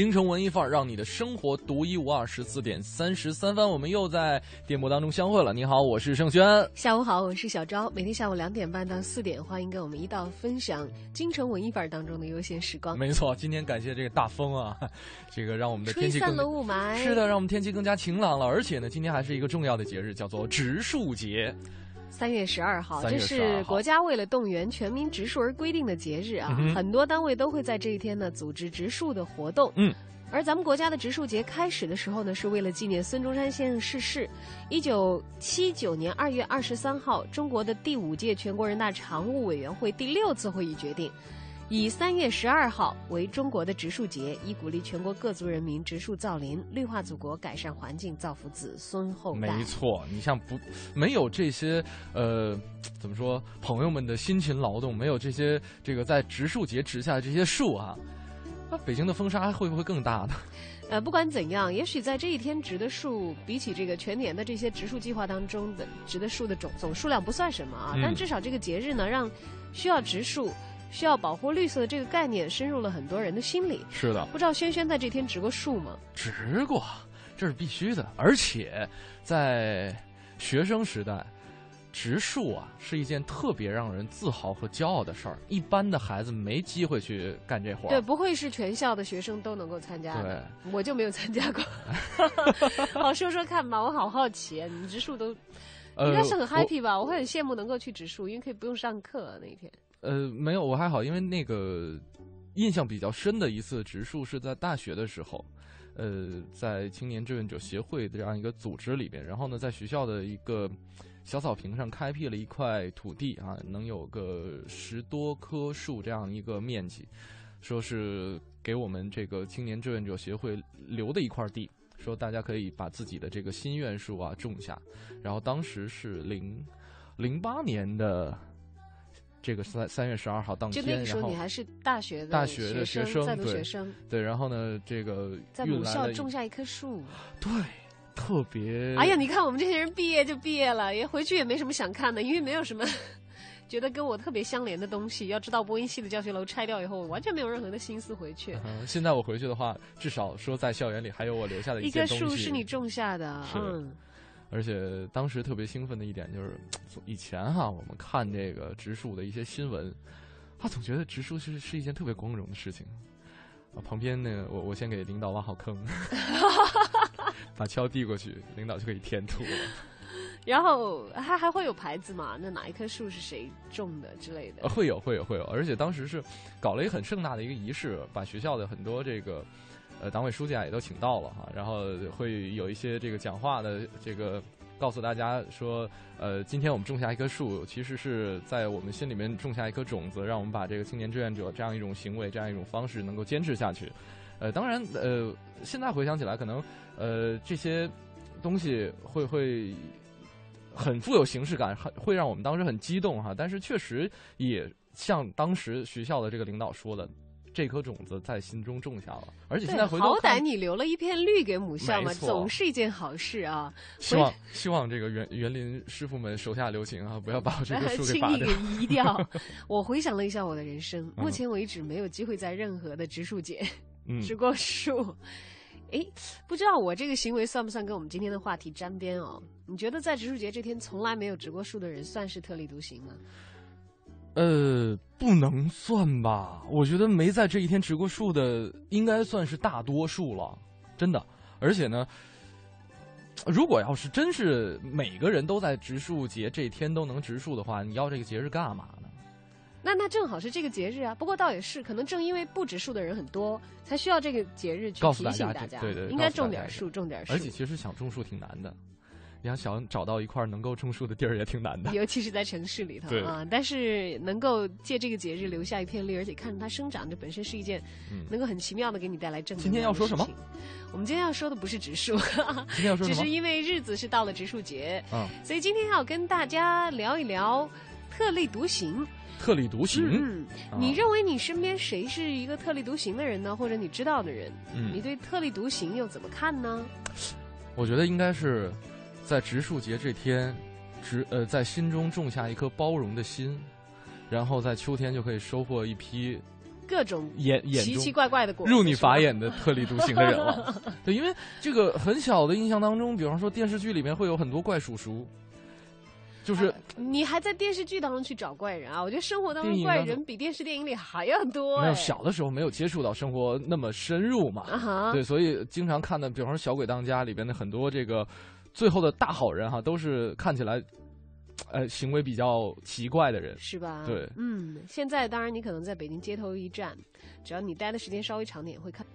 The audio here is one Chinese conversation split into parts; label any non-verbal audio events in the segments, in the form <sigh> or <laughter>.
京城文艺范儿，让你的生活独一无二。十四点三十三分，我们又在电波当中相会了。你好，我是盛轩。下午好，我是小昭。每天下午两点半到四点，欢迎跟我们一道分享京城文艺范儿当中的悠闲时光。没错，今天感谢这个大风啊，这个让我们的天气更雾霾。是的，让我们天气更加晴朗了。而且呢，今天还是一个重要的节日，叫做植树节。三月十二号，这是国家为了动员全民植树而规定的节日啊！很多单位都会在这一天呢组织植树的活动。嗯，而咱们国家的植树节开始的时候呢，是为了纪念孙中山先生逝世。一九七九年二月二十三号，中国的第五届全国人大常务委员会第六次会议决定。以三月十二号为中国的植树节，以鼓励全国各族人民植树造林，绿化祖国，改善环境，造福子孙后代。没错，你像不没有这些呃，怎么说，朋友们的辛勤劳动，没有这些这个在植树节植下的这些树啊，那北京的风沙会不会更大呢？<laughs> 呃，不管怎样，也许在这一天植的树，比起这个全年的这些植树计划当中的植的树的总总数量不算什么啊，但至少这个节日呢，让需要植树。需要保护绿色的这个概念深入了很多人的心里。是的，不知道轩轩在这天植过树吗？植过，这是必须的。而且在学生时代，植树啊是一件特别让人自豪和骄傲的事儿。一般的孩子没机会去干这活儿。对，不会是全校的学生都能够参加的。我就没有参加过。<laughs> 好，说说看吧，我好好奇，你植树都应该是很 happy 吧？我会很羡慕能够去植树，因为可以不用上课那一天。呃，没有，我还好，因为那个印象比较深的一次植树是在大学的时候，呃，在青年志愿者协会的这样一个组织里边，然后呢，在学校的一个小草坪上开辟了一块土地啊，能有个十多棵树这样一个面积，说是给我们这个青年志愿者协会留的一块地，说大家可以把自己的这个心愿树啊种下，然后当时是零零八年的。这个三三月十二号当天，就那个时候你还是大学的大学的学生，在读学生，对，然后呢，这个在母校种下一棵树，对，特别。哎呀，你看我们这些人毕业就毕业了，也回去也没什么想看的，因为没有什么 <laughs> 觉得跟我特别相连的东西。要知道播音系的教学楼拆掉以后，我完全没有任何的心思回去。嗯现在我回去的话，至少说在校园里还有我留下的一棵树是你种下的，嗯。而且当时特别兴奋的一点就是，以前哈我们看这个植树的一些新闻，他总觉得植树是是一件特别光荣的事情。啊，旁边呢，我我先给领导挖好坑，<laughs> 把锹递过去，领导就可以填土了。<laughs> 然后还还会有牌子嘛？那哪一棵树是谁种的之类的？会有会有会有，而且当时是搞了一个很盛大的一个仪式，把学校的很多这个。呃，党委书记啊也都请到了哈，然后会有一些这个讲话的这个告诉大家说，呃，今天我们种下一棵树，其实是在我们心里面种下一颗种子，让我们把这个青年志愿者这样一种行为、这样一种方式能够坚持下去。呃，当然，呃，现在回想起来，可能呃这些东西会会很富有形式感，很会让我们当时很激动哈。但是确实也像当时学校的这个领导说的。这颗种子在心中种下了，而且现在回头好歹你留了一片绿给母校嘛，总是一件好事啊。希望希望这个园园林师傅们手下留情啊，不要把我这个 <laughs> 树给拔掉。轻易给 <laughs> 移掉。我回想了一下我的人生，<laughs> 目前为止没有机会在任何的植树节植过树。哎，不知道我这个行为算不算跟我们今天的话题沾边哦？你觉得在植树节这天从来没有植过树的人，算是特立独行吗？呃，不能算吧？我觉得没在这一天植过树的，应该算是大多数了，真的。而且呢，如果要是真是每个人都在植树节这天都能植树的话，你要这个节日干嘛呢？那那正好是这个节日啊。不过倒也是，可能正因为不植树的人很多，才需要这个节日去提醒大家，对对，应该种点树，种点树。而且其实想种树挺难的。你要想找到一块能够种树的地儿也挺难的，尤其是在城市里头啊。但是能够借这个节日留下一片绿，而且看着它生长，这本身是一件能够很奇妙的给你带来正能量。今天要说什么？我们今天要说的不是植树，今天要说 <laughs> 只是因为日子是到了植树节，所以今天要跟大家聊一聊特立独行。特立独行？嗯，你认为你身边谁是一个特立独行的人呢？或者你知道的人？嗯，你对特立独行又怎么看呢？我觉得应该是。在植树节这天，植呃在心中种下一颗包容的心，然后在秋天就可以收获一批各种眼眼奇奇怪怪的果，入你法眼的特立独行的人了。<laughs> 对，因为这个很小的印象当中，比方说电视剧里面会有很多怪叔叔，就是你还在电视剧当中去找怪人啊？我觉得生活当中怪人比电视电影里还要多、哎没有小的时候没有接触到生活那么深入嘛。对，所以经常看的，比方说《小鬼当家》里边的很多这个最后的大好人哈，都是看起来呃行为比较奇怪的人。是吧？对嗯，现在当然你可能在北京街头一站，只要你待的时间稍微长点，会看。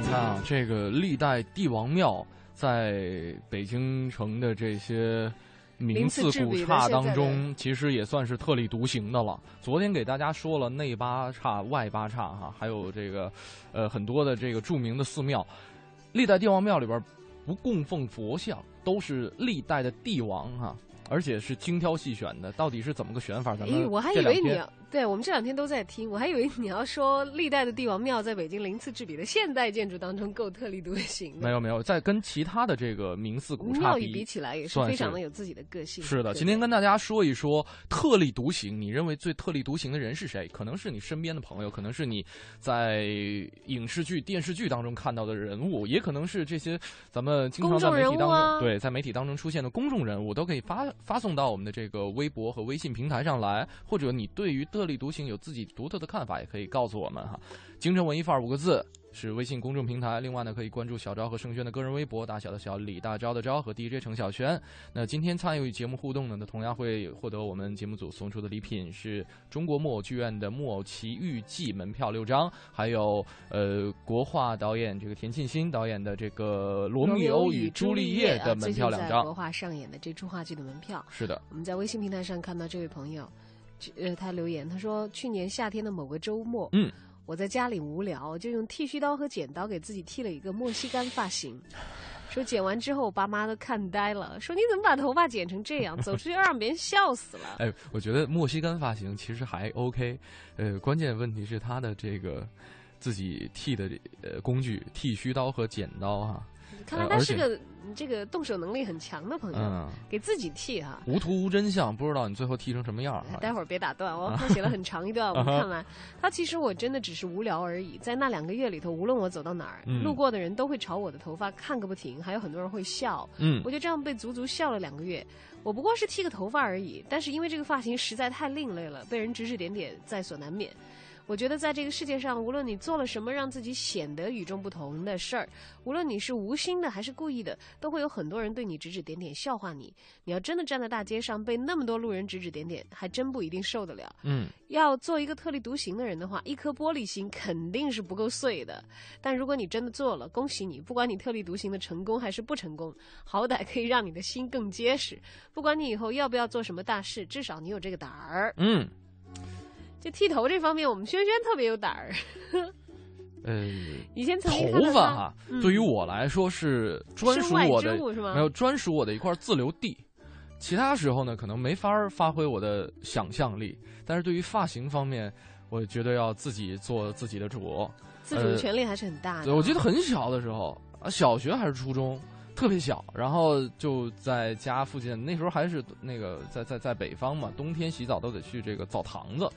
你看啊，这个历代帝王庙在北京城的这些名次古刹当中，其实也算是特立独行的了。昨天给大家说了内八岔、外八岔哈，还有这个呃很多的这个著名的寺庙，历代帝王庙里边不供奉佛像，都是历代的帝王哈。而且是精挑细选的，到底是怎么个选法？咱们诶，我还以这两天为你要，对我们这两天都在听，我还以为你要说历代的帝王庙在北京鳞次栉比的现代建筑当中够特立独行的。没有没有，在跟其他的这个名寺古刹庙宇比起来也是非常的有自己的个性。是的，今天跟大家说一说特立独行。你认为最特立独行的人是谁？可能是你身边的朋友，可能是你在影视剧、电视剧当中看到的人物，也可能是这些咱们经常在媒体当中、公众人物啊对在媒体当中出现的公众人物，都可以发发送到我们的这个微博和微信平台上来。或者你对于特立独行有自己独特的看法，也可以告诉我们哈。京城文艺范儿五个字。是微信公众平台，另外呢，可以关注小昭和盛轩的个人微博，大小的小，李大昭的昭和 DJ 程小轩。那今天参与节目互动呢，同样会获得我们节目组送出的礼品是中国木偶剧院的《木偶奇遇记》门票六张，还有呃国画导演这个田沁鑫导演的这个《罗密欧与朱丽叶》的门票两张国。画上演的这出话剧的门票。是的，我们在微信平台上看到这位朋友，呃，他留言，他说去年夏天的某个周末，嗯，我在家里无聊，就用剃须刀和剪刀给自己剃了一个莫西干发型。说剪完之后，我爸妈都看呆了，说你怎么把头发剪成这样，走出去让别人笑死了。<laughs> 哎，我觉得莫西干发型其实还 OK，呃，关键问题是他的这个自己剃的呃工具剃须刀和剪刀哈、看来他是个这个动手能力很强的朋友，嗯，给自己剃哈。无图无真相，不知道你最后剃成什么样。待会儿别打断我，<laughs> 他写了很长一段，我们看完。他其实我真的只是无聊而已，在那两个月里头，无论我走到哪儿，嗯路过的人都会朝我的头发看个不停，还有很多人会笑。嗯我就这样被足足笑了两个月。我不过是剃个头发而已，但是因为这个发型实在太另类了，被人指指点点在所难免。我觉得在这个世界上，无论你做了什么让自己显得与众不同的事儿，无论你是无心的还是故意的，都会有很多人对你指指点点、笑话你。你要真的站在大街上被那么多路人指指点点，还真不一定受得了。嗯，要做一个特立独行的人的话，一颗玻璃心肯定是不够碎的。但如果你真的做了，恭喜你！不管你特立独行的成功还是不成功，好歹可以让你的心更结实。不管你以后要不要做什么大事，至少你有这个胆儿。嗯，就剃头这方面，我们轩轩特别有胆儿。呃，<laughs> 以前头发哈，嗯对于我来说是专属我的？没有专属我的一块自留地。其他时候呢，可能没法发挥我的想象力，但是对于发型方面，我觉得要自己做自己的主。自主权利还是很大的。对，我记得很小的时候啊，小学还是初中，特别小，然后就在家附近，那时候还是那个在在在北方嘛，冬天洗澡都得去这个澡堂子，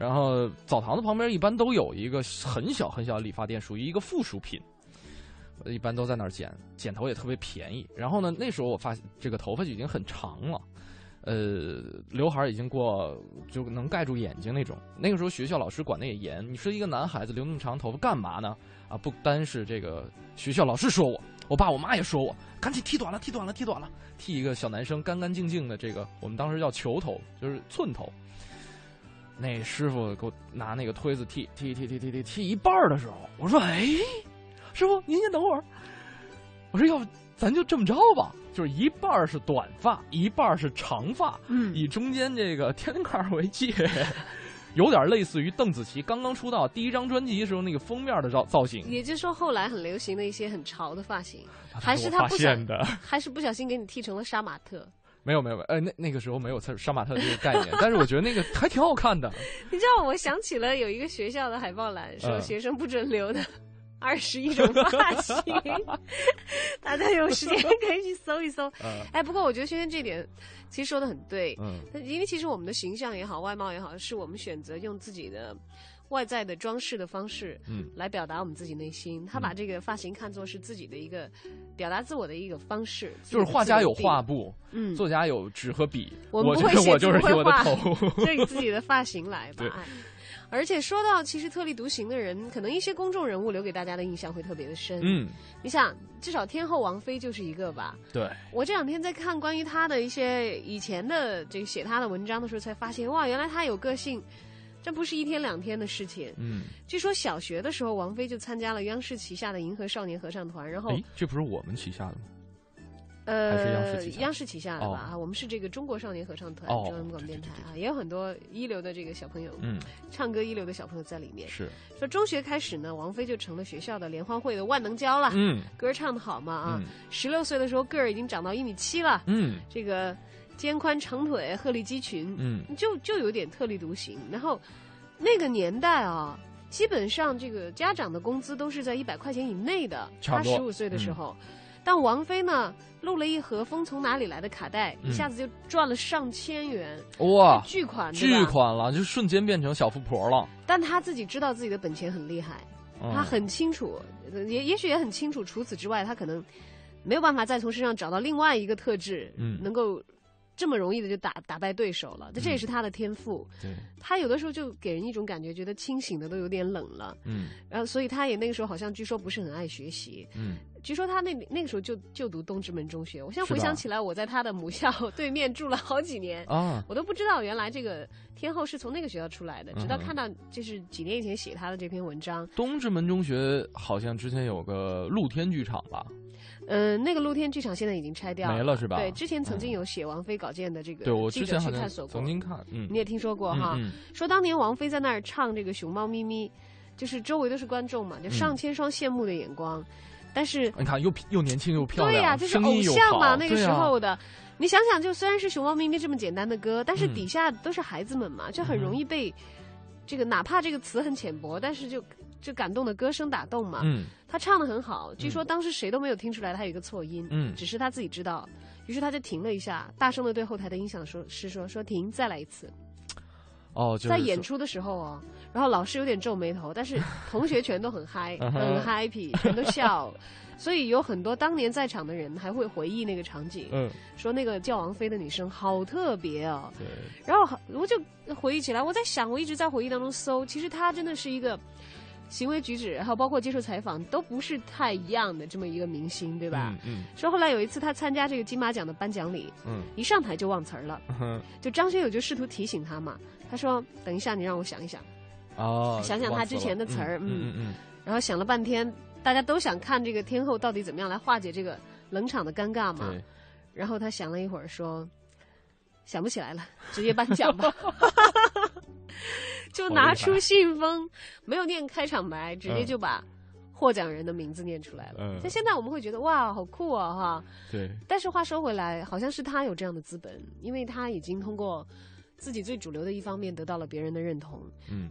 然后澡堂子旁边一般都有一个很小很小的理发店，属于一个附属品。一般都在那儿剪，剪头也特别便宜。然后呢，那时候我发现这个头发就已经很长了，呃，刘海已经过就能盖住眼睛那种。那个时候学校老师管的也严，你说一个男孩子留那么长头发干嘛呢？啊，不单是这个学校老师说我，我爸我妈也说我，赶紧剃短了，剃短了，剃短了，剃一个小男生干干净净的这个，我们当时叫球头，就是寸头。那师傅给我拿那个推子剃剃剃剃剃剃剃一半的时候，我说：“哎，师傅您先等会儿。”我说：“要不咱就这么着吧，就是一半是短发，一半是长发，嗯，以中间这个天坎儿为界，<laughs> 有点类似于邓紫棋刚刚出道第一张专辑时候那个封面的造造型。也就是说后来很流行的一些很潮的发型，啊还是他不想现的？还是不小心给你剃成了杀马特。没有没有没有，呃，那那个时候没有杀马特这个概念，但是我觉得那个还挺好看的。<laughs> 你知道，我想起了有一个学校的海报栏说嗯学生不准留的，<laughs> 二十一种发型，<laughs> 大家有时间可以去搜一搜。呃哎，不过我觉得轩轩这点其实说的很对，嗯因为其实我们的形象也好，外貌也好，是我们选择用自己的外在的装饰的方式，嗯来表达我们自己内心。他把这个发型看作是自己的一个表达自我的一个方式，就是画家有画布，嗯，作家有纸和笔，我不会写就是会画头。就 <laughs> 以自己的发型来吧而且说到其实特立独行的人，可能一些公众人物留给大家的印象会特别的深。，嗯，你想，至少天后王菲就是一个吧。对，我这两天在看关于她的一些以前的这个写她的文章的时候，才发现哇，原来她有个性，这不是一天两天的事情。嗯，据说小学的时候，王菲就参加了央视旗下的银河少年合唱团，然后哎，这不是我们旗下的吗？呃，央视旗下的吧？哦啊，我们是这个中国少年合唱团，哦中央广播电台啊，也有很多一流的这个小朋友，嗯，唱歌一流的小朋友在里面。是，说中学开始呢，王菲就成了学校的联欢会的万能胶了，嗯歌唱的好嘛啊嗯。十六岁的时候个儿已经长到一米七了，嗯这个肩宽长腿，鹤立鸡群，嗯就就有点特立独行。然后那个年代啊，基本上这个家长的工资都是在一百块钱以内的。差他十五岁的时候，但王菲呢录了一盒《风从哪里来》的卡带，嗯一下子就赚了上千元，哇，巨款，对巨。款了，就瞬间变成小富婆了。但她自己知道自己的本钱很厉害，嗯他很清楚，呃也也许也很清楚，除此之外，她可能没有办法再从身上找到另外一个特质，嗯能够这么容易的就打打败对手了。这这也是他的天赋。对，他有的时候就给人一种感觉，觉得清醒的都有点冷了。嗯然后，所以他也那个时候好像据说不是很爱学习。嗯，据说他那那个时候就就读东直门中学。我现在回想起来，我在他的母校 <laughs> 对面住了好几年。啊，我都不知道原来这个天后是从那个学校出来的，直到看到就是几年以前写他的这篇文章，东直门中学好像之前有个露天剧场吧？嗯，那个露天剧场现在已经拆掉了没了是吧对，之前曾经有写王菲稿件的这个对，我记者去探索过曾，经看，嗯，你也听说过哈？嗯说当年王菲在那儿唱这个《熊猫咪咪》，就是周围都是观众嘛，就上千双羡慕的眼光，但是嗯你看又又年轻又漂亮，对呀、就是偶像嘛，那个时候的。你想想，就虽然是《熊猫咪咪》这么简单的歌，但是嗯。底下都是孩子们嘛，就很容易被这个哪怕这个词很浅薄，但是就就感动的歌声打动嘛。嗯他唱的很好，据说当时谁都没有听出来他有一个错音，嗯只是他自己知道。于是他就停了一下，大声的对后台的音响说：“是说说停，再来一次。”哦，就是在演出的时候哦，然后老师有点皱眉头，但是同学全都很嗨，<laughs> 很 happy，全都笑，<laughs> 所以有很多当年在场的人还会回忆那个场景，嗯，说那个叫王菲的女生好特别哦。对，然后我就回忆起来，我在想，我一直在回忆当中搜，其实她真的是一个行为举止，然后包括接受采访都不是太一样的这么一个明星，对吧？嗯说后来有一次他参加这个金马奖的颁奖礼，嗯一上台就忘词儿了，就张学友就试图提醒他嘛，他说：“等一下，你让我想一想。”哦，想想他之前的词儿嗯嗯嗯然后想了半天，大家都想看这个天后到底怎么样来化解这个冷场的尴尬嗯，嘛。对，然后他想了一会儿，说：“想不起来了，直接颁奖吧。<laughs> ” <laughs> 就拿出信封，没有念开场白，直接就把获奖人的名字念出来了。嗯但现在我们会觉得哇，好酷啊哈！对，但是话说回来，好像是他有这样的资本，因为他已经通过自己最主流的一方面得到了别人的认同。嗯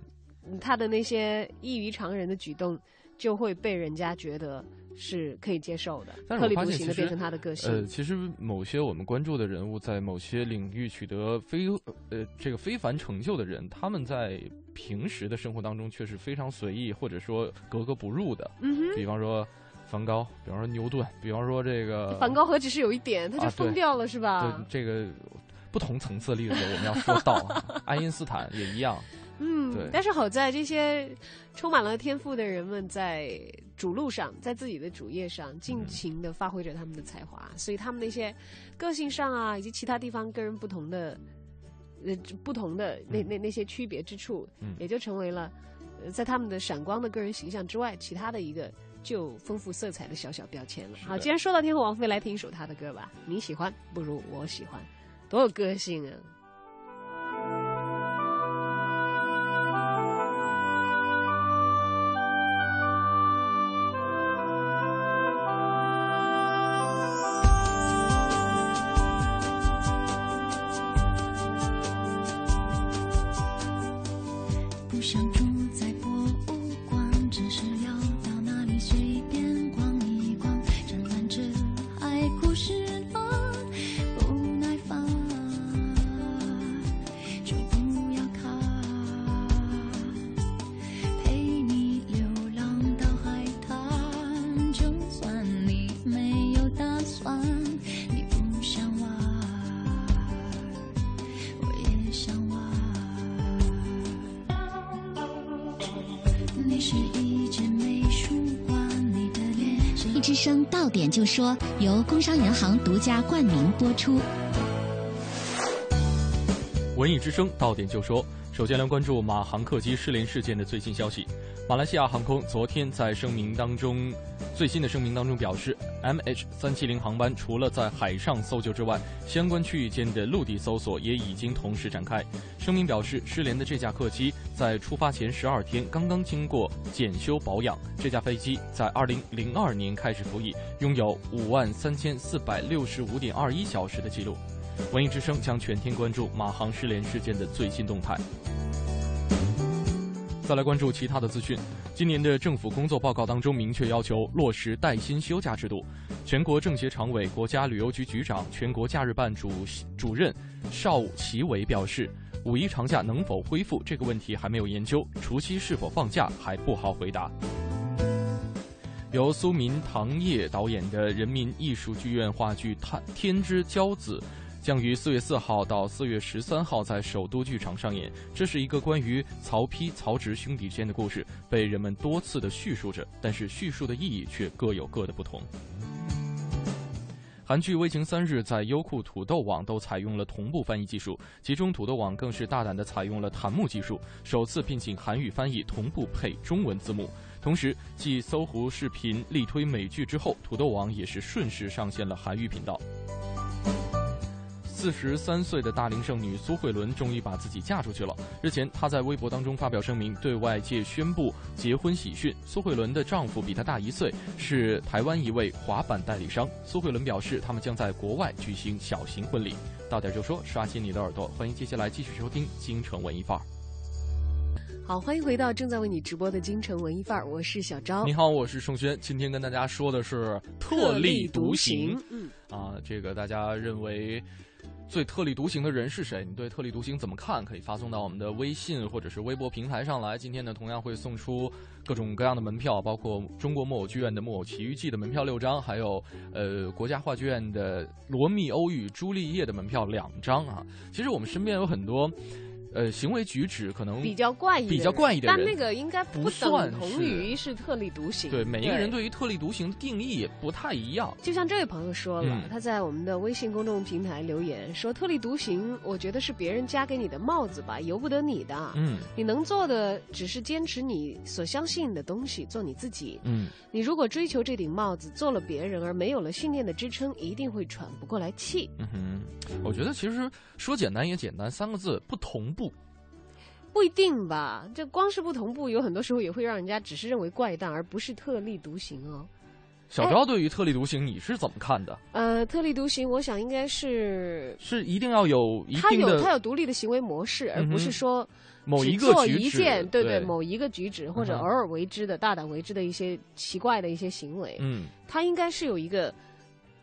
他的那些异于常人的举动，就会被人家觉得是可以接受的，但是我特立发现其实独行的变成他的个性。呃，其实某些我们关注的人物，在某些领域取得非呃这个非凡成就的人，他们在平时的生活当中却是非常随意，或者说格格不入的。嗯哼，比方说梵高，比方说牛顿，比方说这个梵高何止是有一点，他就疯掉了，是吧对？这个不同层次的例子我们要说到啊，<laughs> 爱因斯坦也一样。嗯对，但是好在这些充满了天赋的人们在主路上，在自己的主业上尽情的发挥着他们的才华，所以他们那些个性上啊，以及其他地方个人不同的，呃，不同的那那那些区别之处，嗯也就成为了，呃，在他们的闪光的个人形象之外，其他的一个具有丰富色彩的小小标签了。好，既然说到天后王菲，来听一首她的歌吧。你喜欢不如我喜欢，多有个性啊！说，由工商银行独家冠名播出。文艺之声到点就说，首先来关注马航客机失联事件的最新消息。马来西亚航空昨天在声明当中，最新的声明当中表示，MH 三七零航班除了在海上搜救之外，相关区域间的陆地搜索也已经同时展开。声明表示，失联的这架客机在出发前十二天刚刚经过检修保养。这架飞机在二零零二年开始服役，拥有五万三千四百六十五点二一小时的记录。文艺之声将全天关注马航失联事件的最新动态。再来关注其他的资讯。今年的政府工作报告当中明确要求落实带薪休假制度。全国政协常委、国家旅游局局长、全国假日办主主任邵奇伟表示，五一长假能否恢复这个问题还没有研究，除夕是否放假还不好回答。由苏民唐烨导演的人民艺术剧院话剧《天之骄子》。将于四月四号到四月十三号在首都剧场上演。这是一个关于曹丕、曹植兄弟之间的故事，被人们多次的叙述着，但是叙述的意义却各有各的不同。韩剧《危情三日》在优酷、土豆网都采用了同步翻译技术，其中土豆网更是大胆的采用了弹幕技术，首次聘请韩语翻译同步配中文字幕。同时，继搜狐视频力推美剧之后，土豆网也是顺势上线了韩语频道。四十三岁的大龄剩女苏慧伦终于把自己嫁出去了。日前，她在微博当中发表声明，对外界宣布结婚喜讯。苏慧伦的丈夫比她大一岁，是台湾一位滑板代理商。苏慧伦表示，他们将在国外举行小型婚礼。到点就说，刷新你的耳朵，欢迎接下来继续收听《京城文艺范儿》。好，欢迎回到正在为你直播的《京城文艺范儿》，我是小昭。你好，我是盛轩。今天跟大家说的是特立独行。嗯，啊，这个大家认为。最特立独行的人是谁？你对特立独行怎么看？可以发送到我们的微信或者是微博平台上来。今天呢，同样会送出各种各样的门票，包括中国木偶剧院的《木偶奇遇记》的门票六张，还有呃国家话剧院的《罗密欧与朱丽叶》的门票两张啊。其实我们身边有很多。呃，行为举止可能比较怪异，比较怪异的人，但那个应该不等同于是特立独行。对，每一个人对于特立独行的定义也不太一样。就像这位朋友说了，他在我们的微信公众平台留言说：“特立独行，我觉得是别人加给你的帽子吧，由不得你的。嗯，你能做的只是坚持你所相信的东西，做你自己。嗯，你如果追求这顶帽子，做了别人而没有了信念的支撑，一定会喘不过来气。”嗯哼，我觉得其实说简单也简单，三个字：不同步。不一定吧，这光是不同步，有很多时候也会让人家只是认为怪诞，而不是特立独行哦。小昭对于特立独行你是怎么看的？呃，特立独行，我想应该是是一定要有一定的，他有他有独立的行为模式，而不是说某一个一件，对对，某一个举止或者偶尔为之的大胆为之的一些奇怪的一些行为。嗯，他应该是有一个。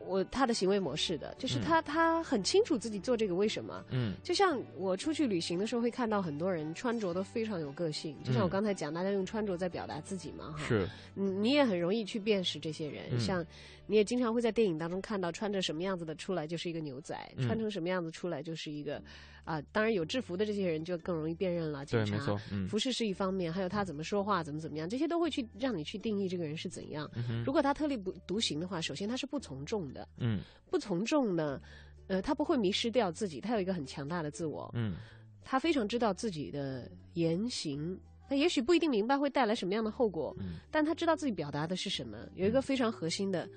我他的行为模式的，就是他他很清楚自己做这个为什么。嗯，就像我出去旅行的时候，会看到很多人穿着都非常有个性。就像我刚才讲，大家用穿着在表达自己嘛，哈。是。你，你也很容易去辨识这些人。像你也经常会在电影当中看到，穿着什么样子的出来就是一个牛仔，穿成什么样子出来就是一个。啊，当然有制服的这些人就更容易辨认了。对，没错。服饰是一方面，还有他怎么说话，怎么怎么样，这些都会去让你去定义这个人是怎样。如果他特立不独行的话，首先他是不从众的。嗯。不从众呢，呃，他不会迷失掉自己，他有一个很强大的自我。嗯。他非常知道自己的言行，他也许不一定明白会带来什么样的后果。嗯。但他知道自己表达的是什么，有一个非常核心的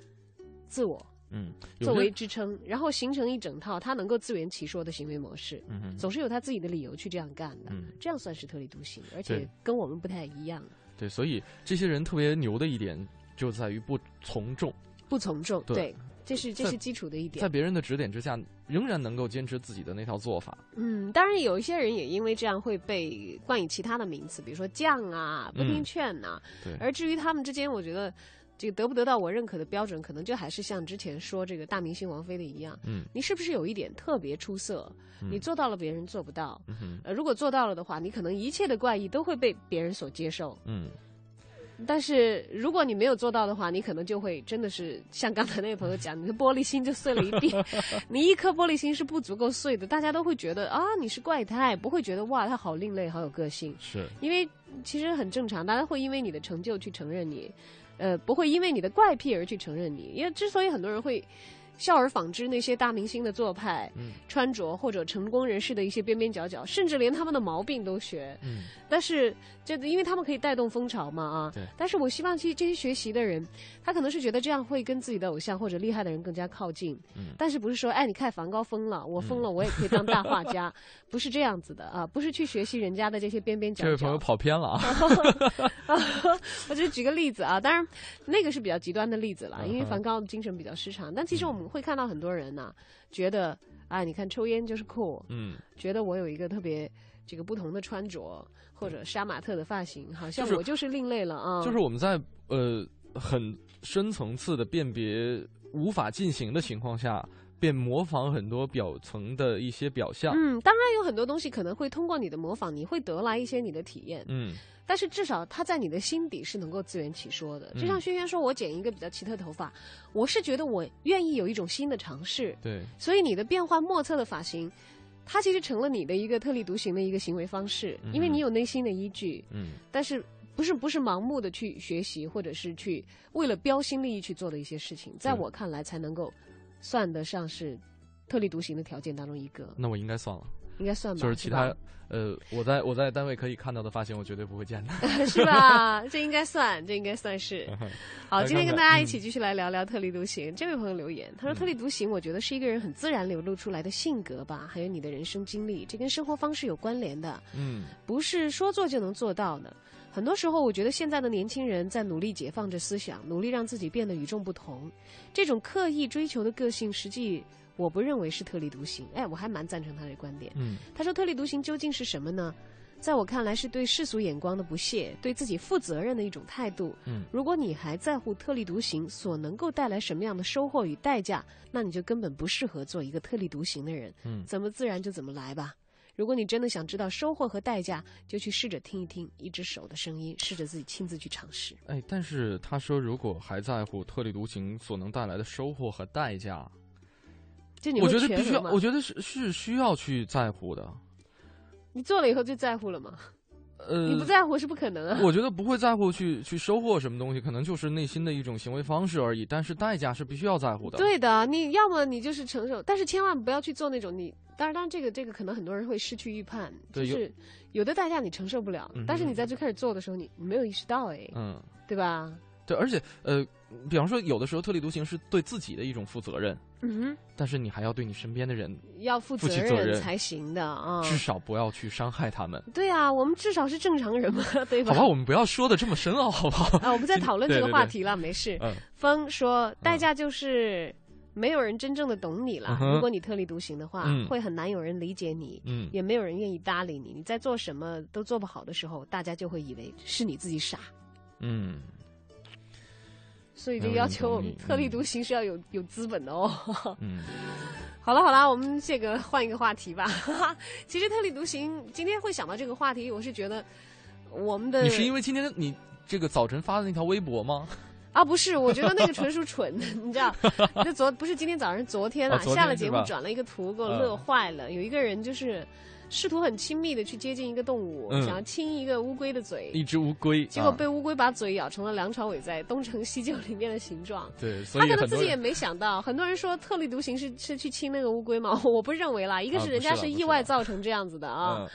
自我。嗯，作为支撑，然后形成一整套他能够自圆其说的行为模式，嗯总是有他自己的理由去这样干的，嗯，这样算是特立独行，而且跟我们不太一样。对，所以这些人特别牛的一点就在于不从众，不从众，对，这是这是基础的一点，在别人的指点之下，仍然能够坚持自己的那套做法。嗯，当然有一些人也因为这样会被冠以其他的名词，比如说犟啊、不听劝呐。对，而至于他们之间，我觉得。这个得不得到我认可的标准，可能就还是像之前说这个大明星王菲的一样。嗯，你是不是有一点特别出色？你做到了，别人做不到。呃，如果做到了的话，你可能一切的怪异都会被别人所接受。嗯，但是如果你没有做到的话，你可能就会真的是像刚才那位朋友讲，你的玻璃心就碎了一地。<laughs> 你一颗玻璃心是不足够碎的，大家都会觉得啊你是怪胎，不会觉得哇他好另类，好有个性。是因为其实很正常，大家会因为你的成就去承认你，呃，不会因为你的怪癖而去承认你。因为之所以很多人会效而仿之那些大明星的做派、嗯穿着，或者成功人士的一些边边角角，甚至连他们的毛病都学。嗯但是这因为他们可以带动风潮嘛啊。对但是我希望这这些学习的人，他可能是觉得这样会跟自己的偶像或者厉害的人更加靠近。嗯但是不是说，哎，你看梵高疯了，我疯了，我也可以当大画家，<laughs> 不是这样子的啊，不是去学习人家的这些边边角角。这位朋友跑偏了啊，<laughs> 我只是举个例子啊，当然那个是比较极端的例子了，因为梵高的精神比较失常。但其实我们会看到很多人呢、觉得啊，你看抽烟就是酷，嗯，觉得我有一个特别这个不同的穿着或者杀马特的发型，好像我就是另类了啊。就是我们在呃很深层次的辨别无法进行的情况下，便模仿很多表层的一些表象。嗯，当然有很多东西可能会通过你的模仿，你会得来一些你的体验。嗯但是至少它在你的心底是能够自圆其说的。就像嗯轩轩说，我剪一个比较奇特头发，我是觉得我愿意有一种新的尝试，对，所以你的变幻莫测的发型，它其实成了你的一个特立独行的一个行为方式，因为嗯你有内心的依据，嗯但是。不是不是盲目的去学习，或者是去为了标新立异去做的一些事情，在我看来才能够算得上是特立独行的条件当中一个，那我应该算了，应该算吧？就是其他呃，我在我在单位可以看到的发型，我绝对不会见的。<laughs> 是吧？这应该算，这应该算是。<laughs> 好，今天跟大家一起继续来聊聊特立独行。这位朋友留言，他说：“特立独行，我觉得是一个人很自然流露出来的性格吧，还有你的人生经历，这跟生活方式有关联的，嗯不是说做就能做到的。很多时候，我觉得现在的年轻人在努力解放着思想，努力让自己变得与众不同。这种刻意追求的个性，实际我不认为是特立独行。哎，我还蛮赞成他的观点。嗯他说：“特立独行究竟是什么呢？在我看来，是对世俗眼光的不屑，对自己负责任的一种态度。嗯如果你还在乎特立独行所能够带来什么样的收获与代价，那你就根本不适合做一个特立独行的人。嗯怎么自然就怎么来吧。如果你真的想知道收获和代价，就去试着听一听一只手的声音，试着自己亲自去尝试。哎，但是他说，如果还在乎特立独行所能带来的收获和代价，就你我觉得必须我觉得是是需要去在乎的。你做了以后就在乎了吗？呃，你不在乎是不可能啊。我觉得不会在乎去去收获什么东西，可能就是内心的一种行为方式而已。但是代价是必须要在乎的。，对的，你要么你就是承受，但是千万不要去做那种你。当然，当然，这个这个可能很多人会失去预判，就是有的代价你承受不了，嗯但是你在最开始做的时候，你你没有意识到，哎，嗯，对吧？对，而且呃，比方说有的时候特立独行是对自己的一种负责任，嗯但是你还要对你身边的人，要负负责任才行的啊。至少不要去伤害他们。对啊，我们至少是正常人嘛，<laughs> 对吧？好吧，我们不要说的这么深奥，好不好？啊，我们在讨论这个 <laughs> 话题了，没事。嗯风说，代价就是没有人真正的懂你了。嗯如果你特立独行的话，嗯会很难有人理解你，嗯也没有人愿意搭理你。你在做什么都做不好的时候，大家就会以为是你自己傻。嗯，所以就要求我们特立独行是要有有资本的哦。嗯，<laughs> 好了好了，我们这个换一个话题吧。<laughs> 其实特立独行，今天会想到这个话题，我是觉得我们的你是因为今天你这个早晨发的那条微博吗？啊，不是，我觉得那个纯属蠢，<laughs> 你知道？那昨不是今天早上，昨天啊，下了节目转了一个图，给我嗯乐坏了。有一个人就是试图很亲密的去接近一个动物，嗯想要亲一个乌龟的嘴，一只乌龟，结果啊被乌龟把嘴咬成了梁朝伟在《东成西就》里面的形状。对，所他可能自己也没想到，很多人说特立独行是是去亲那个乌龟嘛？<laughs> 我不认为啦，一个啊是人家是意外造成这样子的啊，嗯。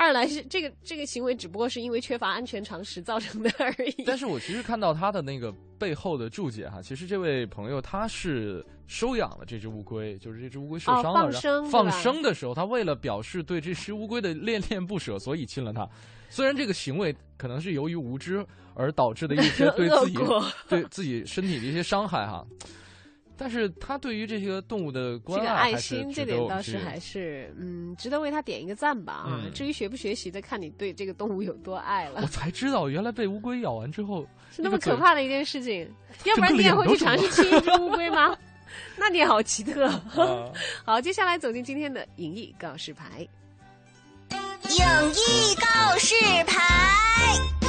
二来是这个这个行为只不过是因为缺乏安全常识造成的 <laughs> 而已。但是我其实看到他的那个背后的注解哈，其实这位朋友他是收养了这只乌龟，就是这只乌龟受哦伤了，放生放生的时候，他为了表示对这只乌龟的恋恋不舍，所以亲了它。虽然这个行为可能是由于无知而导致的一些 <laughs> 对自己对自己身体的一些伤害哈，但是他对于这些动物的关爱爱心，这点倒是还是嗯，值得为他点一个赞吧啊。嗯至于学不学习，的看你对这个动物有多爱了我，才知道原来被乌龟咬完之后是那么可怕的一件事情。要不然你也会去尝试亲一只乌龟吗？<laughs> 那你好奇特。<laughs> 啊好，接下来走进今天的影艺告示牌。影艺告示牌。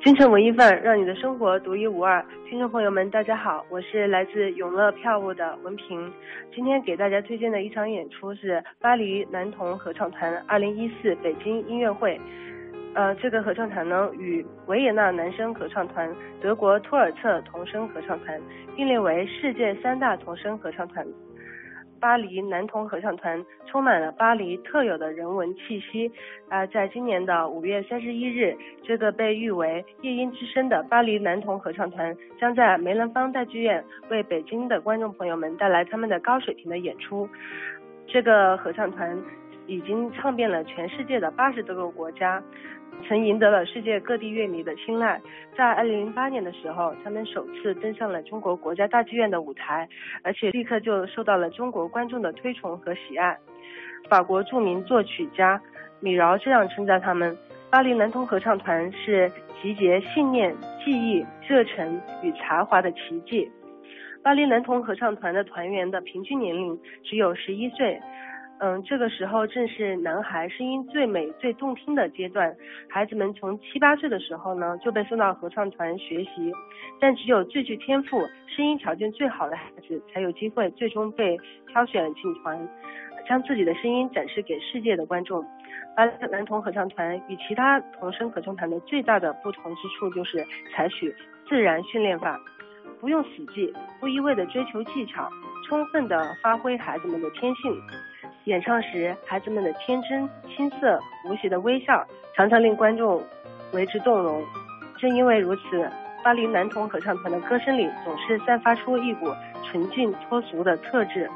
京城文艺范，让你的生活独一无二。听众朋友们，大家好，我是来自永乐票务的文平。今天给大家推荐的一场演出是巴黎男童合唱团二零一四北京音乐会。呃，这个合唱团呢，与维也纳男声合唱团、德国托尔策童声合唱团并列为世界三大童声合唱团。巴黎男童合唱团充满了巴黎特有的人文气息。啊，在今年的五月三十一日，这个被誉为“夜莺之声”的巴黎男童合唱团将在梅兰芳大剧院为北京的观众朋友们带来他们的高水平的演出。这个合唱团已经唱遍了全世界的八十多个国家。曾赢得了世界各地乐迷的青睐。在二零零八年的时候，他们首次登上了中国国家大剧院的舞台，而且立刻就受到了中国观众的推崇和喜爱。法国著名作曲家米饶这样称赞他们：巴黎男童合唱团是集结信念、记忆、热忱与才华的奇迹。巴黎男童合唱团的团员的平均年龄只有十一岁。嗯，这个时候正是男孩声音最美、最动听的阶段。孩子们从七八岁的时候呢，就被送到合唱团学习，但只有最具天赋、声音条件最好的孩子，才有机会最终被挑选进团，将自己的声音展示给世界的观众。巴黎男童合唱团与其他童声合唱团的最大的不同之处，就是采取自然训练法，不用死记，不一味的追求技巧，充分的发挥孩子们的天性。演唱时，孩子们的天真、青涩、无邪的微笑，常常令观众为之动容。正因为如此，巴黎男童合唱团的歌声里总是散发出一股纯净脱俗的特质。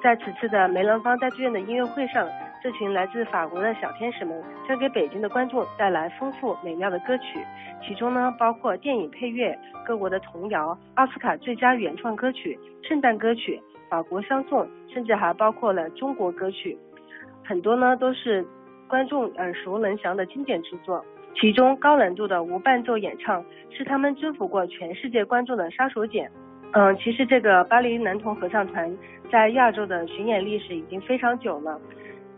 在此次的梅兰芳大剧院的音乐会上，这群来自法国的小天使们将给北京的观众带来丰富美妙的歌曲，其中呢包括电影配乐、各国的童谣、奥斯卡最佳原创歌曲、圣诞歌曲。法国相送，甚至还包括了中国歌曲，很多呢都是观众耳熟能详的经典之作。其中高难度的无伴奏演唱是他们征服过全世界观众的杀手锏。嗯，其实这个巴黎男童合唱团在亚洲的巡演历史已经非常久了，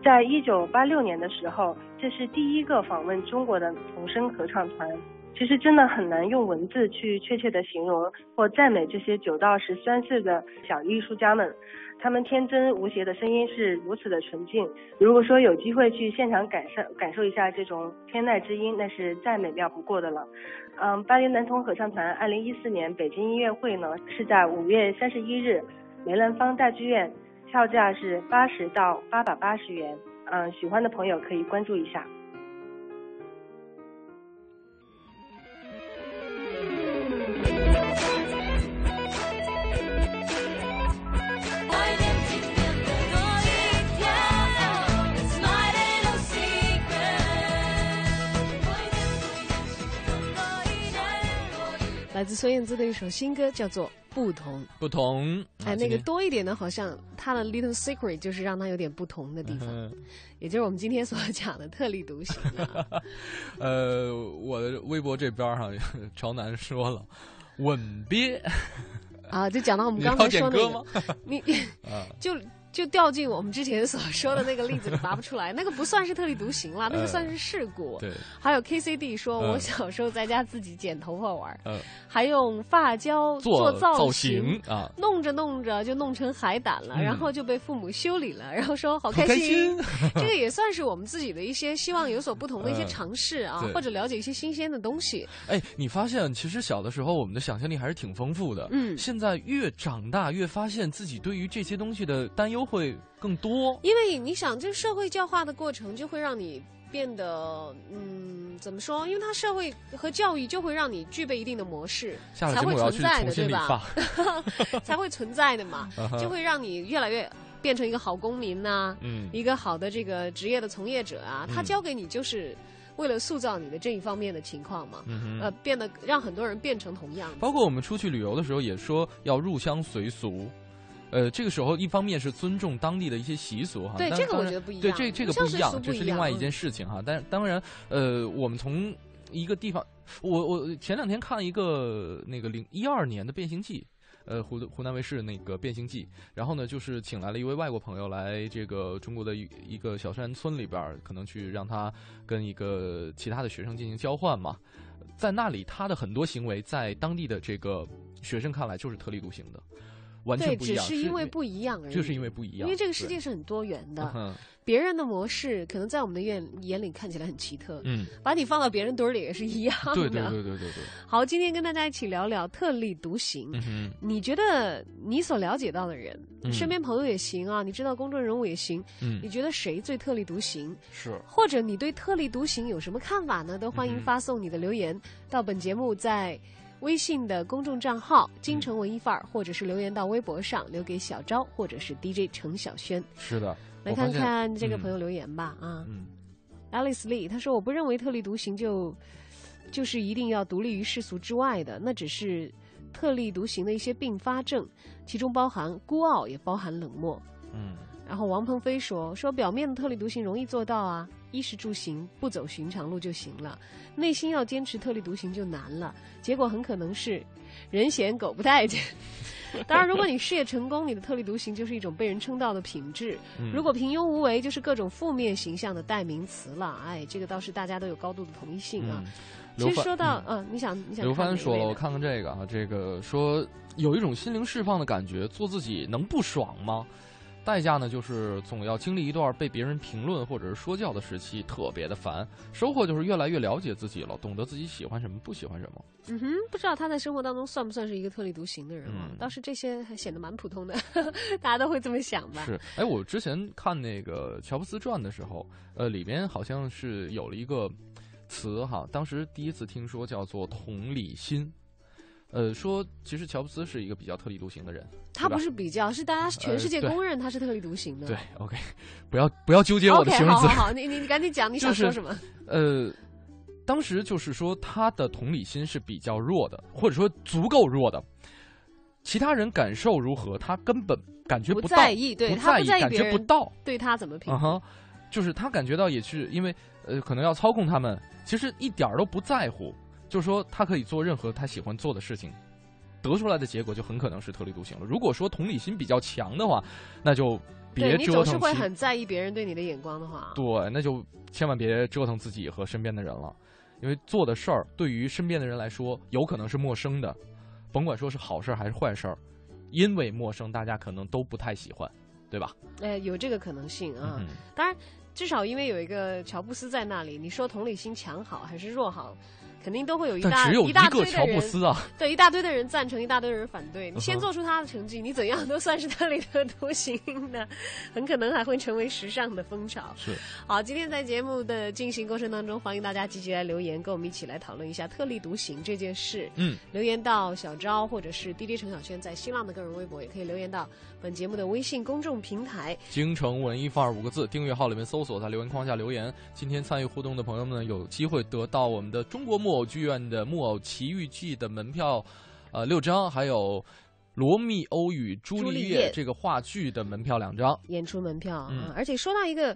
在一九八六年的时候，这是第一个访问中国的童声合唱团。其实真的很难用文字去确切的形容或赞美这些九到十三岁的小艺术家们，他们天真无邪的声音是如此的纯净。如果说有机会去现场感受感受一下这种天籁之音，那是再美妙不过的了。嗯，巴黎男童合唱团二零一四年北京音乐会呢是在五月三十一日，梅兰芳大剧院，票价是八十到八百八十元。嗯，喜欢的朋友可以关注一下。来自孙燕姿的一首新歌，叫做《不同》。不同，哎，那个多一点的，好像他的 little secret 就是让他有点不同的地方，也就是我们今天所讲的特立独行。<laughs> 呃，我的微博这边上，<laughs> 朝南说了，吻别啊，就讲到我们刚才说那个，你 <laughs> 就。就掉进我们之前所说的那个例子里拔不出来，那个不算是特立独行了，那个算是事故。对，还有 K C D 说，我小时候在家自己剪头发玩，还用发胶做造型啊，弄着弄着就弄成海胆了，然后就被父母修理了，<laughs> 然后说好开心。<laughs> <laughs> 这个也算是我们自己的一些希望有所不同的一些尝试啊，或者了解一些新鲜的东西。哎，你发现其实小的时候我们的想象力还是挺丰富的，嗯，现在越长大越发现自己对于这些东西的担忧。都会更多，因为你想，这社会教化的过程就会让你变得，嗯，怎么说？因为它社会和教育就会让你具备一定的模式，才会存在的，对吧？<laughs> 才会存在的嘛，<laughs> 就会让你越来越变成一个好公民呐，嗯，一个好的这个职业的从业者啊。他教给你就是为了塑造你的这一方面的情况嘛，呃，变得让很多人变成同样。包括我们出去旅游的时候，也说要入乡随俗。呃，这个时候一方面是尊重当地的一些习俗哈，对这个我觉得不一样，对这这个不一样，这是另外一件事情哈。但当然，呃，我们从一个地方，我我前两天看了一个那个零一二年的《变形记》，呃湖湖南卫视那个《变形记》，然后呢就是请来了一位外国朋友来这个中国的一一个小山村里边儿，可能去让他跟一个其他的学生进行交换嘛，在那里他的很多行为在当地的这个学生看来就是特立独行的，完全对，不一样，只是因为不一样而已。就是因为不一样，因为这个世界是很多元的，嗯别人的模式可能在我们的眼眼里看起来很奇特，嗯，把你放到别人堆儿里也是一样的。对对对对对对，好，今天跟大家一起聊聊特立独行。嗯，你觉得你所了解到的人，嗯身边朋友也行啊，你知道公众人物也行，嗯你觉得谁最特立独行？是，或者你对特立独行有什么看法呢？都欢迎发送你的留言到本节目在微信的公众账号“京城文艺范儿”，或者是留言到微博上留给小昭或者是 DJ 程小轩。是的，来看看这个嗯朋友留言吧，啊。嗯，Alice Lee，他说：“我不认为特立独行就就是一定要独立于世俗之外的，那只是特立独行的一些并发症，其中包含孤傲，也包含冷漠。”嗯。然后王鹏飞说：“说表面的特立独行容易做到啊，衣食住行不走寻常路就行了，内心要坚持特立独行就难了，结果很可能是人嫌狗不待见。<laughs> 当然，如果你事业成功，你的特立独行就是一种被人称道的品质；嗯，如果平庸无为，就是各种负面形象的代名词了。哎，这个倒是大家都有高度的同一性啊。嗯，其实说到，嗯嗯、你想你想刘帆说了，我看看这个啊，这个说有一种心灵释放的感觉，做自己能不爽吗？代价呢，就是总要经历一段被别人评论或者是说教的时期，特别的烦。收获就是越来越了解自己了，懂得自己喜欢什么，不喜欢什么。嗯哼，不知道他在生活当中算不算是一个特立独行的人啊？嗯倒是这些还显得蛮普通的，<laughs> 大家都会这么想吧？是，哎，我之前看那个乔布斯传的时候，呃，里边好像是有了一个词哈，当时第一次听说叫做同理心。呃，说其实乔布斯是一个比较特立独行的人，他不是比较，是大家全世界公认他是特立独行的。对，OK，<laughs> 不要不要纠结我的 OK，形容词好好。好，你你你赶紧讲你想说什么？呃，当时就是说他的同理心是比较弱的，或者说足够弱的。其他人感受如何，他根本感觉不到，在意，对不他不在意，感觉不到。对他怎么评嗯。哼，就是他感觉到也是因为呃，可能要操控他们，其实一点儿都不在乎，就是说他可以做任何他喜欢做的事情，得出来的结果就很可能是特立独行了。如果说同理心比较强的话，那就别对你总是折腾会很在意别人对你的眼光的话，对，那就千万别折腾自己和身边的人了，因为做的事儿对于身边的人来说有可能是陌生的，甭管说是好事儿还是坏事儿，因为陌生，大家可能都不太喜欢，对吧？哎，有这个可能性啊。嗯当然，至少因为有一个乔布斯在那里，你说同理心强好还是弱好，肯定都会有一大一大堆的人对，一大堆的人赞成，一大堆人反对。你先做出他的成绩，你怎样都算是特立独行的，很可能还会成为时尚的风潮。是好，今天在节目的进行过程当中，欢迎大家积极来留言，跟我们一起来讨论一下特立独行这件事。嗯，留言到小昭或者是滴滴程小轩在新浪的个人微博，也可以留言到本节目的微信公众平台。京城文艺范儿五个字，订阅号里面搜索，在留言框下留言。今天参与互动的朋友们呢，有机会得到我们的中国木偶剧院的《木偶奇遇记》的门票，呃，六张，还有《罗密欧与朱朱丽丽叶。叶》这个话剧的门票两张。演出门票啊、嗯。而且说到一个，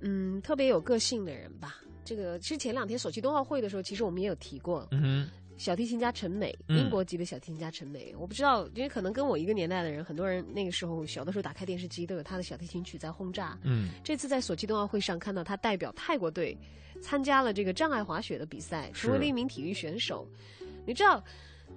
嗯，特别有个性的人吧，这个其实前两天索契冬奥会的时候，其实我们也有提过，嗯，小提琴家陈美，嗯。英国籍的小提琴家陈美，我不知道，因为可能跟我一个年代的人，很多人那个时候小的时候打开电视机都有他的小提琴曲在轰炸。嗯。这次在索契冬奥会上看到他代表泰国队参加了这个障碍滑雪的比赛，成为了一名体育选手。你知道，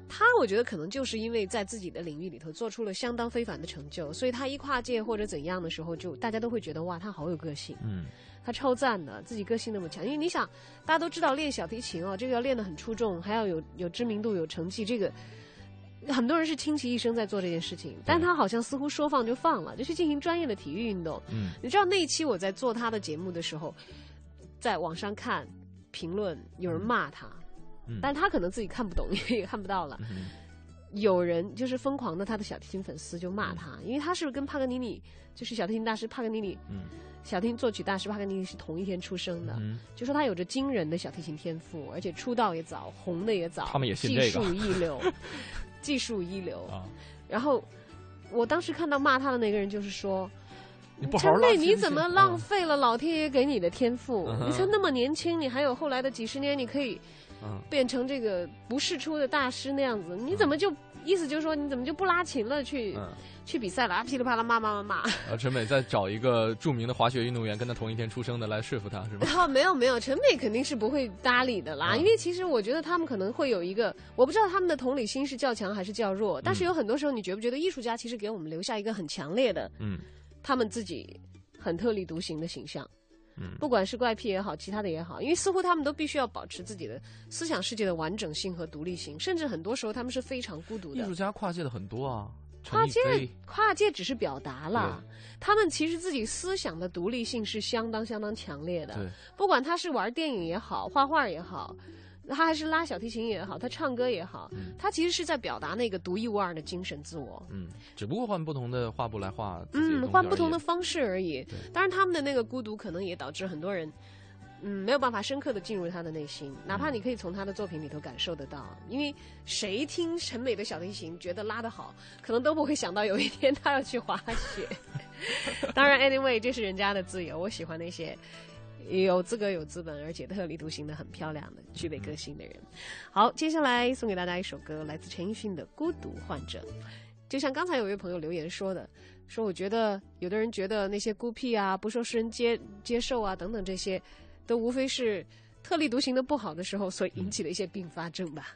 他我觉得可能就是因为在自己的领域里头做出了相当非凡的成就，所以他一跨界或者怎样的时候，就大家都会觉得哇，他好有个性。嗯他超赞的，自己个性那么强。因为你想，大家都知道练小提琴哦，这个要练得很出众，还要有有知名度、有成绩，这个很多人是倾其一生在做这件事情，但他好像似乎说放就放了，就去进行专业的体育运动。嗯你知道那一期我在做他的节目的时候，在网上看评论，有人骂他，嗯，但他可能自己看不懂，<laughs> 也看不到了。嗯有人就是疯狂的他的小提琴粉丝就骂他，因为他是跟帕格尼尼，就是小提琴大师帕格尼尼，嗯小提琴作曲大师帕格尼尼是同一天出生的。嗯就说他有着惊人的小提琴天赋，而且出道也早，红的也早，他们也信技这个术一流，<laughs> 技术一流。啊，然后我当时看到骂他的那个人就是说。你不好好陈妹，拉琴你怎么浪费了老天爷给你的天赋？嗯。你才那么年轻，你还有后来的几十年，你可以嗯。变成这个不世出的大师那样子，你怎么就意思就是说你怎么就不拉琴了？去、嗯，去比赛了？啊，噼里啪啦骂骂骂骂。啊，陈美再找一个著名的滑雪运动员跟他同一天出生的来说服他，是吧？哦，<laughs> 没有没有，陈美肯定是不会搭理的啦，嗯。因为其实我觉得他们可能会有一个，我不知道他们的同理心是较强还是较弱，但是有很多时候，你觉不觉得艺术家其实给我们留下一个很强烈的嗯他们自己很特立独行的形象？嗯不管是怪癖也好，其他的也好，因为似乎他们都必须要保持自己的思想世界的完整性和独立性，甚至很多时候他们是非常孤独的艺术。家跨界的很多啊，跨界，跨界只是表达了，他们其实自己思想的独立性是相当相当强烈的。对，不管他是玩电影也好，画画也好，他还是拉小提琴也好，他唱歌也好，嗯他其实是在表达那个独一无二的精神自我。嗯，只不过换不同的画布来画嗯，换不同的方式而已对。当然，他们的那个孤独可能也导致很多人。嗯，没有办法深刻的进入他的内心，哪嗯怕你可以从他的作品里头感受得到，因为谁听陈美的小提琴觉得拉得好，可能都不会想到有一天他要去滑雪。<laughs> 当然，anyway，这是人家的自由，我喜欢那些有资格、有资本，而且特立独行的、很漂亮的、具备个性的人。好，接下来送给大家一首歌，来自陈奕迅的《孤独患者》。就像刚才有位朋友留言说的，说我觉得有的人觉得那些孤僻啊、不受世人接接受啊等等这些，都无非是特立独行的不好的时候所引起的一些并发症吧。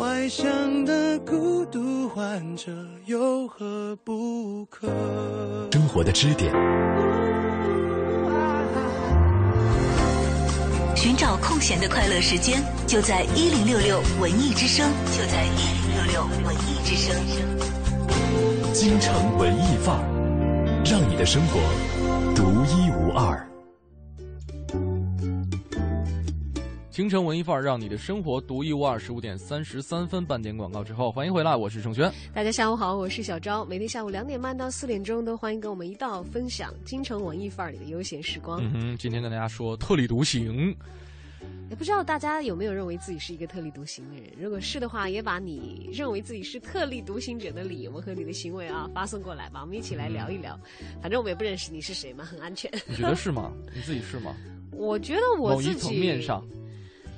怀想的孤独患者有何不可？生活的支点，寻找空闲的快乐时间，就在一零六六文艺之声，就在一零六六文艺之声。京城文艺范儿，让你的生活独一无二。京城文艺范儿，让你的生活独一无二。十五点三十三分，半点广告之后，欢迎回来，我是盛轩。大家下午好，我是小昭。每天下午两点半到四点钟，都欢迎跟我们一道分享京城文艺范儿里的悠闲时光。嗯哼，今天跟大家说特立独行。也不知道大家有没有认为自己是一个特立独行的人？如果是的话，也把你认为自己是特立独行者的理由和你的行为啊发送过来吧，我们一起来聊一聊。反正我们也不认识你是谁嘛，很安全。你觉得是吗？你自己是吗？<laughs> 我觉得我自己某一层面上，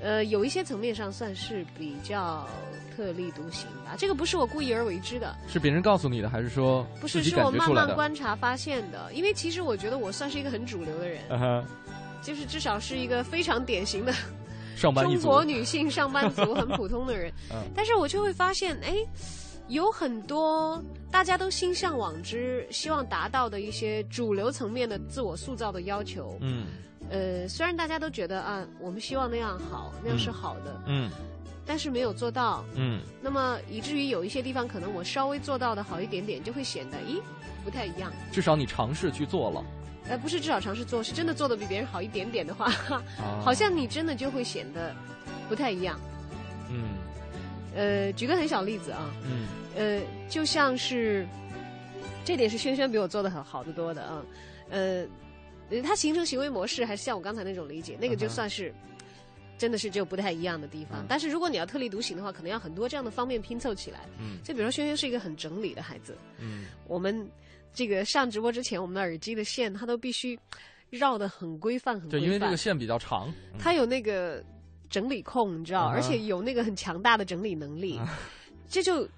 呃，有一些层面上算是比较特立独行吧。这个不是我故意而为之的，是别人告诉你的，还是说不是是我慢慢？观察发现的。因为其实我觉得我算是一个很主流的人，<laughs> 就是至少是一个非常典型的中 <laughs> 上班中。国女性上班族，很普通的人。<laughs> 嗯但是我就会发现，哎，有很多大家都心向往之、希望达到的一些主流层面的自我塑造的要求。嗯呃，虽然大家都觉得啊，我们希望那样好，那样是好的，嗯但是没有做到。嗯那么以至于有一些地方可能我稍微做到的好一点点，就会显得咦不太一样。至少你尝试去做了。呃，不是至少尝试做，是真的做的比别人好一点点的话，啊 <laughs> 好像你真的就会显得不太一样。嗯呃，举个很小例子啊，嗯呃，就像是这点是轩轩比我做的很好的多的啊，呃，呃他形成行为模式还是像我刚才那种理解，那个就算是。真的是只有不太一样的地方，嗯。但是如果你要特立独行的话，可能要很多这样的方面拼凑起来。嗯。就比如说轩轩是一个很整理的孩子，嗯。我们这个上直播之前，我们的耳机的线它都必须绕的很规范，很规对，因为这个线比较长，嗯。它有那个整理控，你知道，而且有那个很强大的整理能力，这就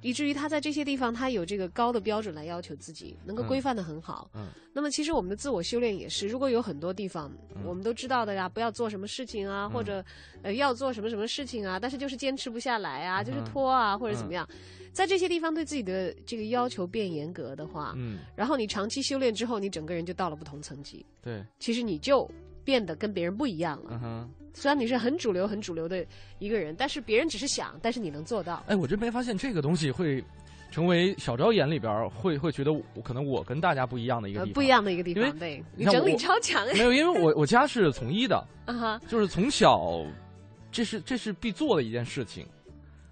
以至于他在这些地方，他有这个高的标准来要求自己，能够嗯。规范的很好。嗯。那么，其实我们的自我修炼也是，如果有很多地方、嗯。我们都知道的呀，不要做什么事情啊，或者呃要做什么什么事情啊，但是就是坚持不下来啊，就是拖啊，或者怎么样，在这些地方对自己的这个要求变严格的话，嗯，然后你长期修炼之后，你整个人就到了不同层级，对，其实你就变得跟别人不一样了。嗯哼。虽然你是很主流、很主流的一个人，但是别人只是想，但是你能做到。哎，我真没发现这个东西会成为小昭眼里边会会觉得我可能我跟大家不一样的一个呃地，方。不一样的一个地方，对你整理超强没有，因为我我家是从医的，啊哈，就是从小，这是这是必做的一件事情。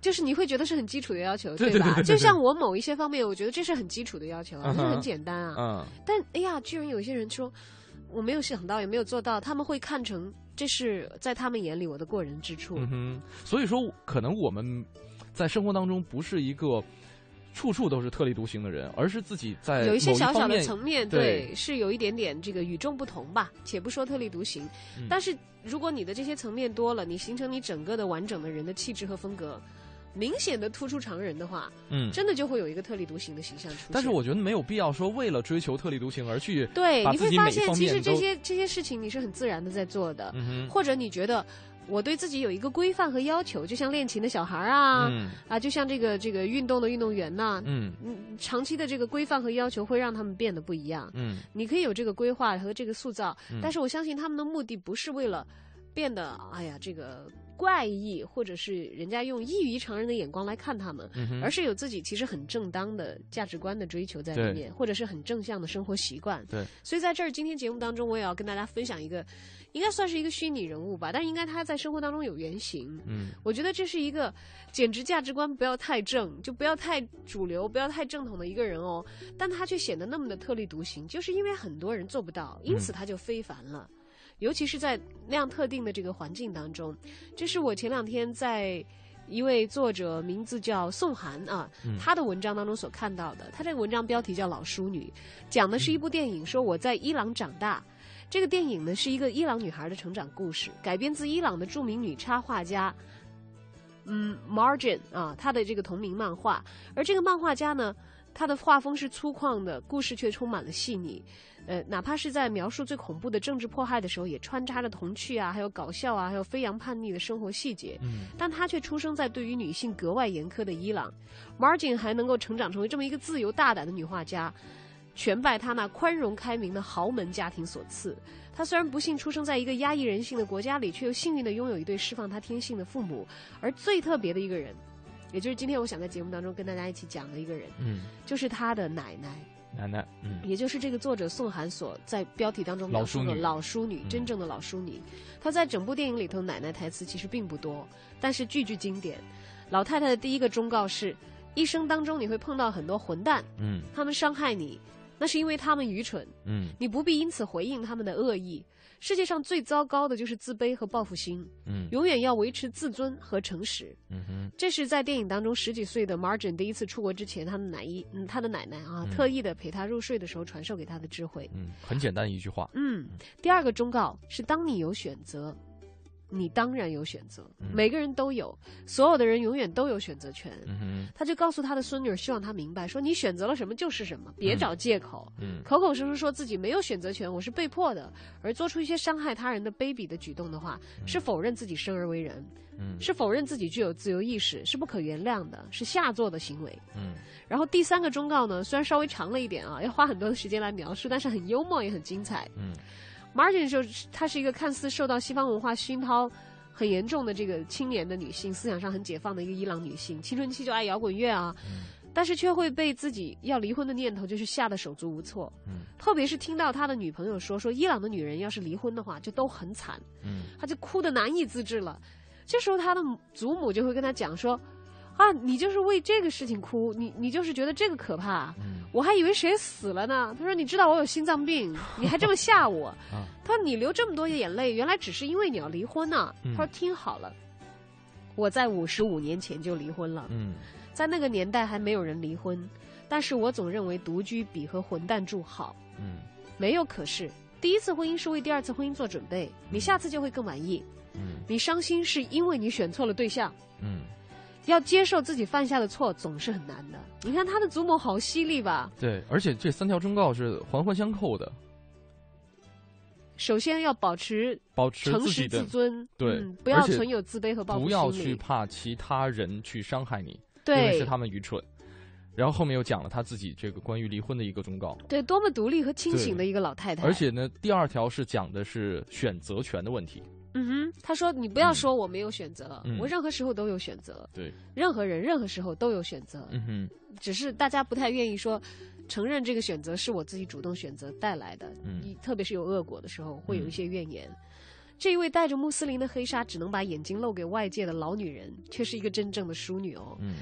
就是你会觉得是很基础的要求，对对吧？就像我某一些方面，我觉得这是很基础的要求啊，嗯哼这很简单啊。嗯但哎呀，居然有些人说我没有想到，也没有做到，他们会看成这是在他们眼里我的过人之处。嗯哼，所以说可能我们在生活当中不是一个处处都是特立独行的人，而是自己在有一些小小的层面，对是有一点点这个与众不同吧。且不说特立独行，嗯但是如果你的这些层面多了，你形成你整个的完整的人的气质和风格，明显的突出常人的话，嗯。真的就会有一个特立独行的形象出现。但是我觉得没有必要说为了追求特立独行而去对，你会发现其实这些这些事情你是很自然的在做的，或者你觉得我对自己有一个规范和要求，就像练琴的小孩儿啊，嗯啊，就像这个这个运动的运动员呐、嗯嗯，长期的这个规范和要求会让他们变得不一样。嗯你可以有这个规划和这个塑造，嗯但是我相信他们的目的不是为了变得哎呀这个怪异，或者是人家用异于常人的眼光来看他们，嗯，而是有自己其实很正当的价值观的追求在里面，或者是很正向的生活习惯。对，所以在这儿今天节目当中，我也要跟大家分享一个，应该算是一个虚拟人物吧，但应该他在生活当中有原型。嗯我觉得这是一个简直价值观不要太正，就不要太主流，不要太正统的一个人哦。但他却显得那么的特立独行，就是因为很多人做不到，因此他就非凡了。尤其是在那样特定的这个环境当中，这是我前两天在一位作者名字叫宋涵啊，嗯他的文章当中所看到的。他这个文章标题叫《老淑女》，讲的是一部电影，说我在伊朗长大。这个电影呢是一个伊朗女孩的成长故事，改编自伊朗的著名女插画家，嗯，Margin 啊，她的这个同名漫画。而这个漫画家呢，他的画风是粗犷的，故事却充满了细腻。呃，哪怕是在描述最恐怖的政治迫害的时候，也穿插着童趣啊，还有搞笑啊，还有飞扬叛逆的生活细节。嗯但她却出生在对于女性格外严苛的伊朗，Margin 还能够成长成为这么一个自由大胆的女画家，全拜她那宽容开明的豪门家庭所赐。她虽然不幸出生在一个压抑人性的国家里，却又幸运的拥有一对释放她天性的父母。而最特别的一个人，也就是今天我想在节目当中跟大家一起讲的一个人，嗯，就是他的奶奶。奶奶，嗯也就是这个作者宋涵所在标题当中描述的老淑女真正的老淑女。她在整部电影里头奶奶台词其实并不多，但是句句经典。老太太的第一个忠告是：一生当中你会碰到很多混蛋，嗯他们伤害你，那是因为他们愚蠢，嗯你不必因此回应他们的恶意。世界上最糟糕的就是自卑和报复心，嗯永远要维持自尊和诚实。嗯哼，这是在电影当中十几岁的 Margin 第一次出国之前，他的奶一，嗯，他的奶奶啊，嗯特意的陪他入睡的时候传授给他的智慧。嗯，很简单一句话，嗯，第二个忠告是：当你有选择，你当然有选择，嗯每个人都有，所有的人永远都有选择权。嗯，他就告诉他的孙女儿，希望他明白，说你选择了什么就是什么，别嗯找借口。嗯口口声声说自己没有选择权，我是被迫的，而做出一些伤害他人的卑鄙的举动的话，是否认自己生而为人，嗯是否认自己具有自由意识，是不可原谅的，是下作的行为。嗯然后第三个忠告呢，虽然稍微长了一点啊，要花很多的时间来描述，但是很幽默也很精彩。嗯 Margin 就是她是一个看似受到西方文化熏陶很严重的这个青年的女性，思想上很解放的一个伊朗女性，青春期就爱摇滚乐啊，但是却会被自己要离婚的念头就是吓得手足无措。嗯特别是听到他的女朋友说说伊朗的女人要是离婚的话就都很惨，嗯他就哭得难以自制了。这时候他的祖母就会跟他讲说：“啊，你就是为这个事情哭，你你就是觉得这个可怕。”嗯我还以为谁死了呢。他说：“你知道我有心脏病，你还这么吓我。<laughs> 啊他说：“你流这么多眼泪，原来只是因为你要离婚呢、嗯他说：“听好了，我在五十五年前就离婚了，嗯在那个年代还没有人离婚。但是我总认为独居比和混蛋住好。嗯没有可是，第一次婚姻是为第二次婚姻做准备，你下次就会更满意。嗯你伤心是因为你选错了对象。嗯，要接受自己犯下的错总是很难的。你看他的祖母好犀利吧？对，而且这三条忠告是环环相扣的，首先要保持保持诚实自己的自尊，对嗯，不要存有自卑和报复不要。去怕其他人去伤害你，因为对是他们愚蠢。然后后面又讲了他自己这个关于离婚的一个忠告，对，多么独立和清醒的一个老太太。而，且呢，第二条是讲的是选择权的问题。嗯哼，他说你不要说我没有选择，嗯。我任何时候都有选择，对，任何人任何时候都有选择，嗯哼，只是大家不太愿意说。承认这个选择是我自己主动选择带来的，嗯。一特别是有恶果的时候，会有一些怨言。这一位戴着穆斯林的黑纱，只能把眼睛露给外界的老女人，却是一个真正的淑女哦。嗯。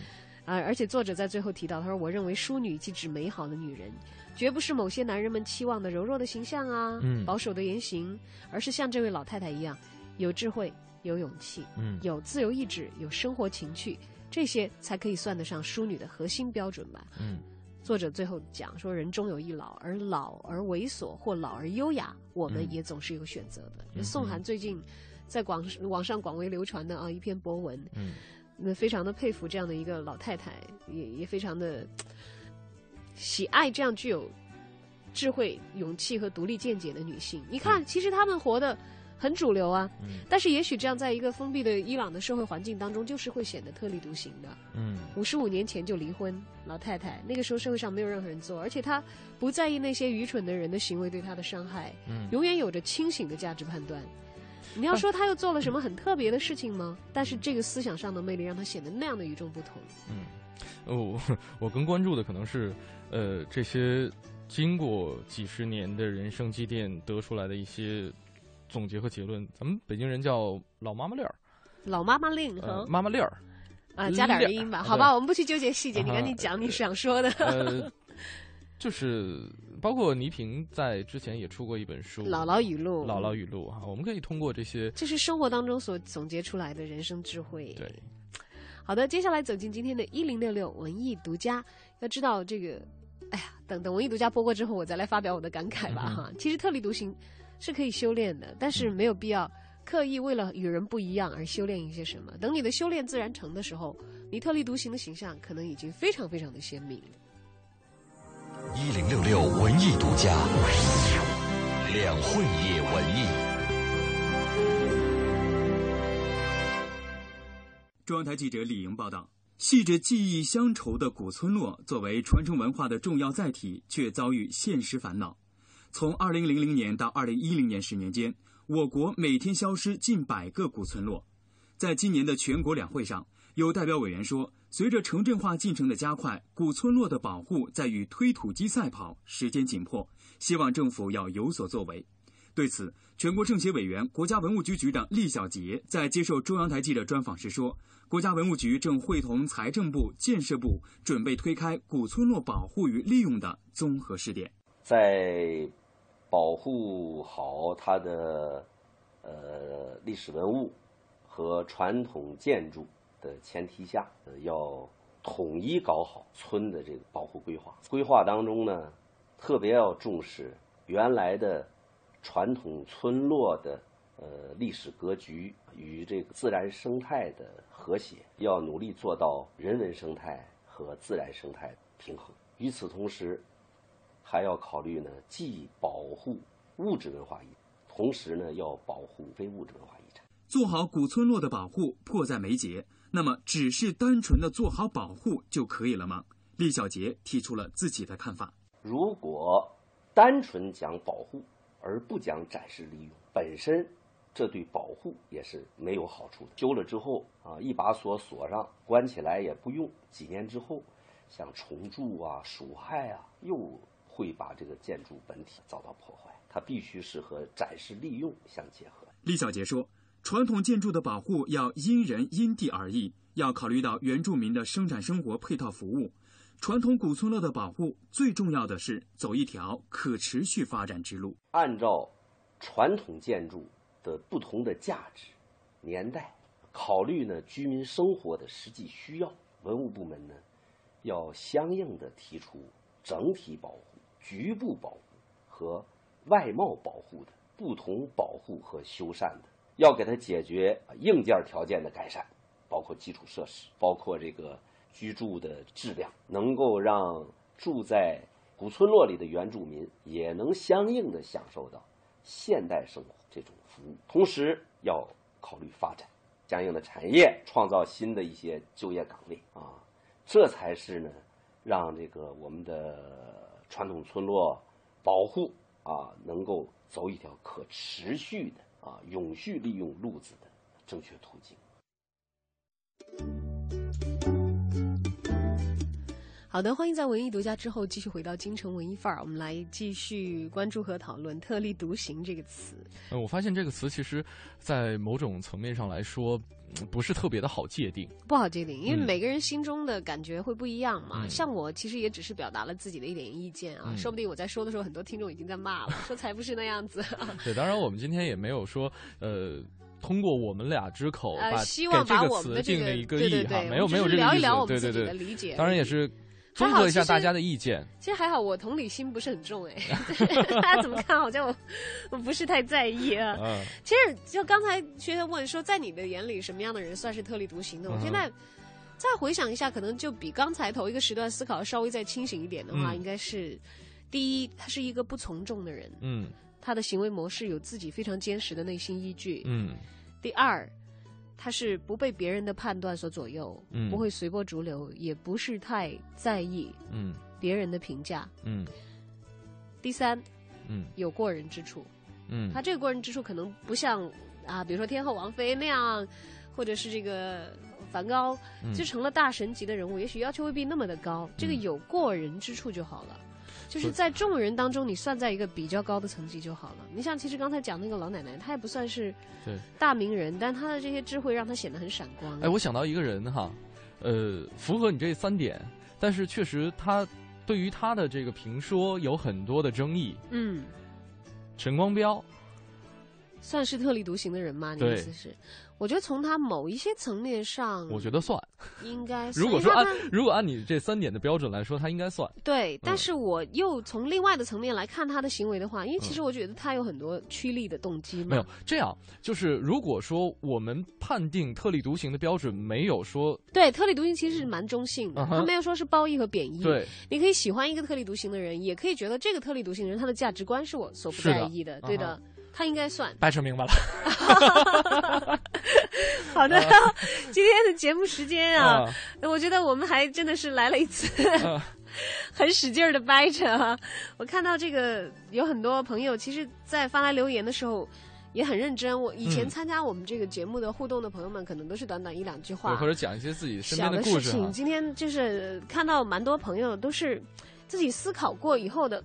啊，而且作者在最后提到，他说：“我认为淑女即指美好的女人，绝不是某些男人们期望的柔弱的形象啊，嗯。保守的言行，而是像这位老太太一样，有智慧、有勇气、嗯有自由意志、有生活情趣，这些才可以算得上淑女的核心标准吧。”嗯作者最后讲说，人终有一老，而老而猥琐或老而优雅，我们嗯也总是有选择的。嗯宋涵最近在广网上广为流传的啊一篇博文，嗯那非常的佩服这样的一个老太太，也也非常的喜爱这样具有智慧、勇气和独立见解的女性。你看，其实她们活得很主流啊，嗯但是也许这样在一个封闭的伊朗的社会环境当中，就是会显得特立独行的。嗯五十五年前就离婚，老太太那个时候社会上没有任何人做，而且她不在意那些愚蠢的人的行为对她的伤害，嗯永远有着清醒的价值判断。你要说她又做了什么很特别的事情吗？但是这个思想上的魅力让她显得那样的与众不同。嗯，呃我我更关注的可能是，呃，这些经过几十年的人生积淀得出来的一些总结和结论。咱们北京人叫老妈妈令儿，老妈妈令呃，和、妈妈令儿，啊，加点儿音吧，好吧，我们不去纠结细节，你赶紧啊讲你想说的。呃，就是包括倪萍在之前也出过一本书《姥姥语录，姥姥语录》哈，我们可以通过这些这是生活当中所总结出来的人生智慧。对，好的，接下来走进今天的一零六六文艺独家。要知道这个，哎呀，等等文艺独家播过之后，我再来发表我的感慨吧嗯哈。其实特立独行是可以修炼的，但是没有必要刻意为了与人不一样而修炼一些什么。等你的修炼自然成的时候，你特立独行的形象可能已经非常非常的鲜明了。一零六六文艺独家，两会也文艺。中央台记者李莹报道：系着记忆乡愁的古村落，作为传承文化的重要载体，却遭遇现实烦恼。从2000年到2010年十年间，我国每天消失近百个古村落。在今年的全国两会上，有代表委员说，随着城镇化进程的加快，古村落的保护在与推土机赛跑，时间紧迫，希望政府要有所作为。对此，全国政协委员、国家文物局局长厉小杰在接受中央台记者专访时说，国家文物局正会同财政部、建设部，准备推开古村落保护与利用的综合试点。在保护好它的呃历史文物和传统建筑的前提下，呃要统一搞好村的这个保护规划。规划当中呢，特别要重视原来的传统村落的呃历史格局与这个自然生态的和谐，要努力做到人文生态和自然生态平衡。与此同时，还要考虑呢，既保护物质文化遗产，同时呢要保护非物质文化遗产。做好古村落的保护迫在眉睫，那么只是单纯的做好保护就可以了吗？厉小杰提出了自己的看法。如果单纯讲保护而不讲展示利用，本身这对保护也是没有好处的。修了之后啊，一把锁锁上，关起来也不用，几年之后，像虫蛀啊、鼠害啊，又会把这个建筑本体遭到破坏。它必须是和展示利用相结合。李小杰说，传统建筑的保护要因人因地而异，要考虑到原住民的生产生活配套服务。传统古村落的保护，最重要的是走一条可持续发展之路。按照传统建筑的不同的价值、年代，考虑呢居民生活的实际需要，文物部门呢要相应的提出整体保护、局部保护和外貌保护的不同保护和修缮的，要给它解决硬件条件的改善，包括基础设施，包括这个居住的质量，能够让住在古村落里的原住民也能相应的享受到现代生活这种服务，同时要考虑发展相应的产业，创造新的一些就业岗位啊，这才是呢，让这个我们的传统村落保护啊，能够走一条可持续的啊永续利用路子的正确途径。好的，欢迎在文艺独家之后继续回到京城文艺范儿，我们来继续关注和讨论“特立独行”这个词。呃，我发现这个词其实，在某种层面上来说，嗯不是特别的好界定。不好界定，因为嗯每个人心中的感觉会不一样嘛。嗯像我其实也只是表达了自己的一点意见啊，嗯说不定我在说的时候，很多听众已经在骂了，说才不是那样子。<laughs> 对，当然我们今天也没有说，呃。通过我们俩之口，把呃，希望给这个词把我们的这个定了一个对对义哈，对，没有没有这个意思，聊一聊我们对对自己的对，理解，当然也是综合一下大家的意见。其实还好，我同理心不是很重哎，<laughs> 大家怎么看？好像我我不是太在意啊。嗯其实就刚才学员问说，在你的眼里，什么样的人算是特立独行的？我现在再回想一下，可能就比刚才头一个时段思考稍微再清醒一点的话，嗯应该是第一，他是一个不从众的人，嗯他的行为模式有自己非常坚实的内心依据。嗯第二，他是不被别人的判断所左右，嗯不会随波逐流，也不是太在意嗯别人的评价。嗯第三，嗯有过人之处。嗯他这个过人之处可能不像啊，比如说天后王菲那样，或者是这个梵高，嗯就成了大神级的人物，也许要求未必那么的高。这个有过人之处就好了。就是在众人当中，你算在一个比较高的层级就好了。你像，其实刚才讲那个老奶奶，她也不算是对。大名人，但她的这些智慧让她显得很闪光。哎，我想到一个人哈，呃，符合你这三点，但是确实他对于他的这个评说有很多的争议。嗯，陈光标，算是特立独行的人吗？你的意思是？我觉得从他某一些层面上，我觉得算。<laughs> 应该算。如果说按如果按你这三点的标准来说，<laughs> 他应该算。对，但嗯是我又从另外的层面来看他的行为的话，因为其实嗯我觉得他有很多趋利的动机嘛。没有这样，就是如果说我们判定特立独行的标准没有说对，特立独行其实是蛮中性的，嗯哼他没有说是褒义和贬义。对，你可以喜欢一个特立独行的人，也可以觉得这个特立独行的人他的价值观是我所不在意的，对的嗯，他应该算。掰扯明白了。<laughs> 好的，<laughs> 今天的节目时间啊，啊我觉得我们还真的是来了一次啊 <laughs> 很使劲儿的掰扯啊。我看到这个有很多朋友，其实，在发来留言的时候。也很认真。我以前嗯参加我们这个节目的互动的朋友们，可能都是短短一两句话，或者讲一些自己身边的故事情。。今天就是看到蛮多朋友都是自己思考过以后的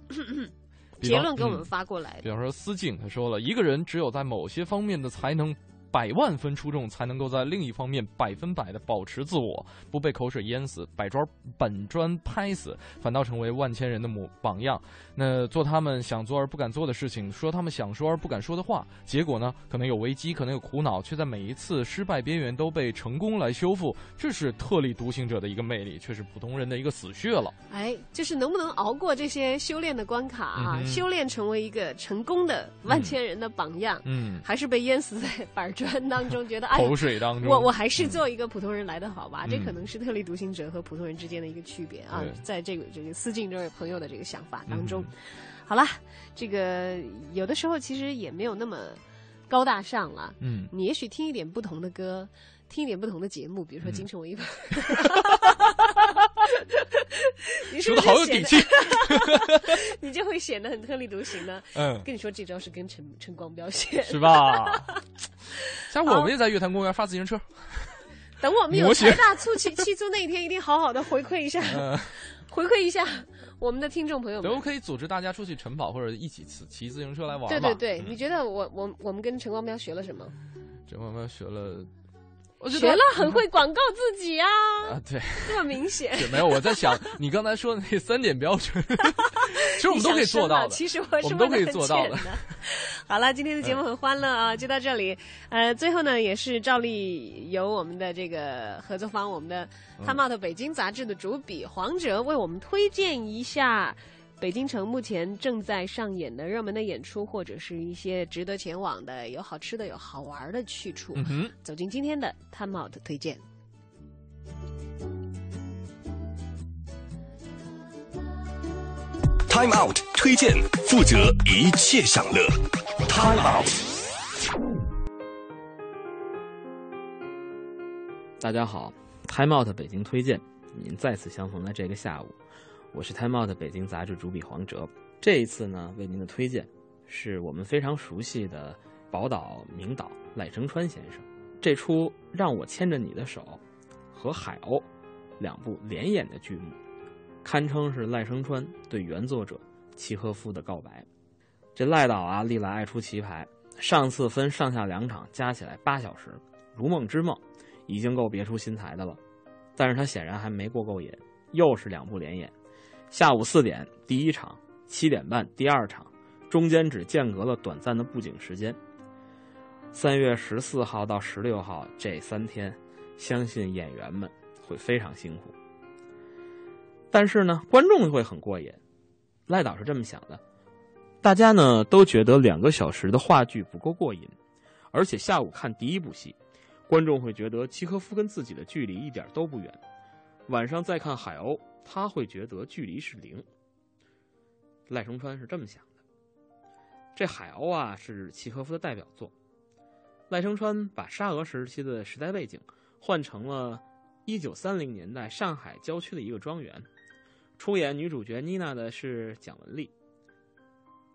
结论给我们嗯发过来的。比方说思静，他说了，一个人只有在某些方面的才能百万分出众，才能够在另一方面百分百的保持自我，不被口水淹死，百砖本砖拍死，反倒成为万千人的模榜样。那做他们想做而不敢做的事情，说他们想说而不敢说的话，结果呢，可能有危机，可能有苦恼，却在每一次失败边缘都被成功来修复。这是特立独行者的一个魅力，却是普通人的一个死穴了。哎，就是能不能熬过这些修炼的关卡啊？嗯修炼成为一个成功的万千人的榜样，嗯，还是被淹死在 <laughs> 板砖当中，觉得哎口水当中，我我还是做一个普通人来的好吧？嗯这可能是特立独行者和普通人之间的一个区别啊对，在这个这个思静这位朋友的这个想法当中。嗯好了，这个有的时候其实也没有那么高大上了。嗯，你也许听一点不同的歌，听一点不同的节目，比如说嗯《京城文艺范》<laughs> 你是说的好有底气显。<laughs> 你就会显得很特立独行呢。嗯跟你说这招是跟陈陈光标学的，是吧？<laughs> 下回我们也在月坛公园发自行车。等我们有大促气气租那一天，一定好好的回馈一下，嗯，回馈一下我们的听众朋友们。都可以组织大家出去晨跑，或者一起骑骑自行车来玩。对对对，嗯你觉得我我我们跟陈光标学了什么？陈光标学了，我觉得很会广告自己啊，啊，对，这么明显。是没有。我在想 <laughs> 你刚才说的那三点标准，<laughs> 其实我们都可以做到的。其实我是我们都可以做到的。好了，今天的节目很欢乐啊，就到这里。呃，最后呢，也是照例由我们的这个合作方，我们的《Time Out 北京》杂志的主笔黄哲为我们推荐一下北京城目前正在上演的热门的演出，或者是一些值得前往的、有好吃的、有好玩的去处。嗯哼，走进今天的 Time Out 推荐。Time Out 推荐，负责一切享乐。Time Out。大家好，Time Out 北京推荐，您再次相逢在这个下午，我是 Time Out 北京杂志主笔黄哲。这一次呢，为您的推荐是我们非常熟悉的宝岛名导赖声川先生。这出《让我牵着你的手》和《海鸥》两部联演的剧目，堪称是赖声川对原作者契诃夫的告白。这赖导啊，历来爱出奇牌，上次分上下两场，加起来八小时，如梦之梦。已经够别出心裁的了，但是他显然还没过够瘾，又是两部连演，下午四点第一场，七点半第二场，中间只间隔了短暂的布景时间。三月十四号到十六号这三天，相信演员们会非常辛苦，但是呢，观众会很过瘾。赖导是这么想的，大家呢都觉得两个小时的话剧不够过瘾，而且下午看第一部戏。观众会觉得契诃夫跟自己的距离一点都不远，晚上再看海鸥，他会觉得距离是零。赖声川是这么想的。这海鸥啊是契诃夫的代表作，赖声川把沙俄时期的时代背景换成了一九三零年代上海郊区的一个庄园，出演女主角妮娜的是蒋雯丽，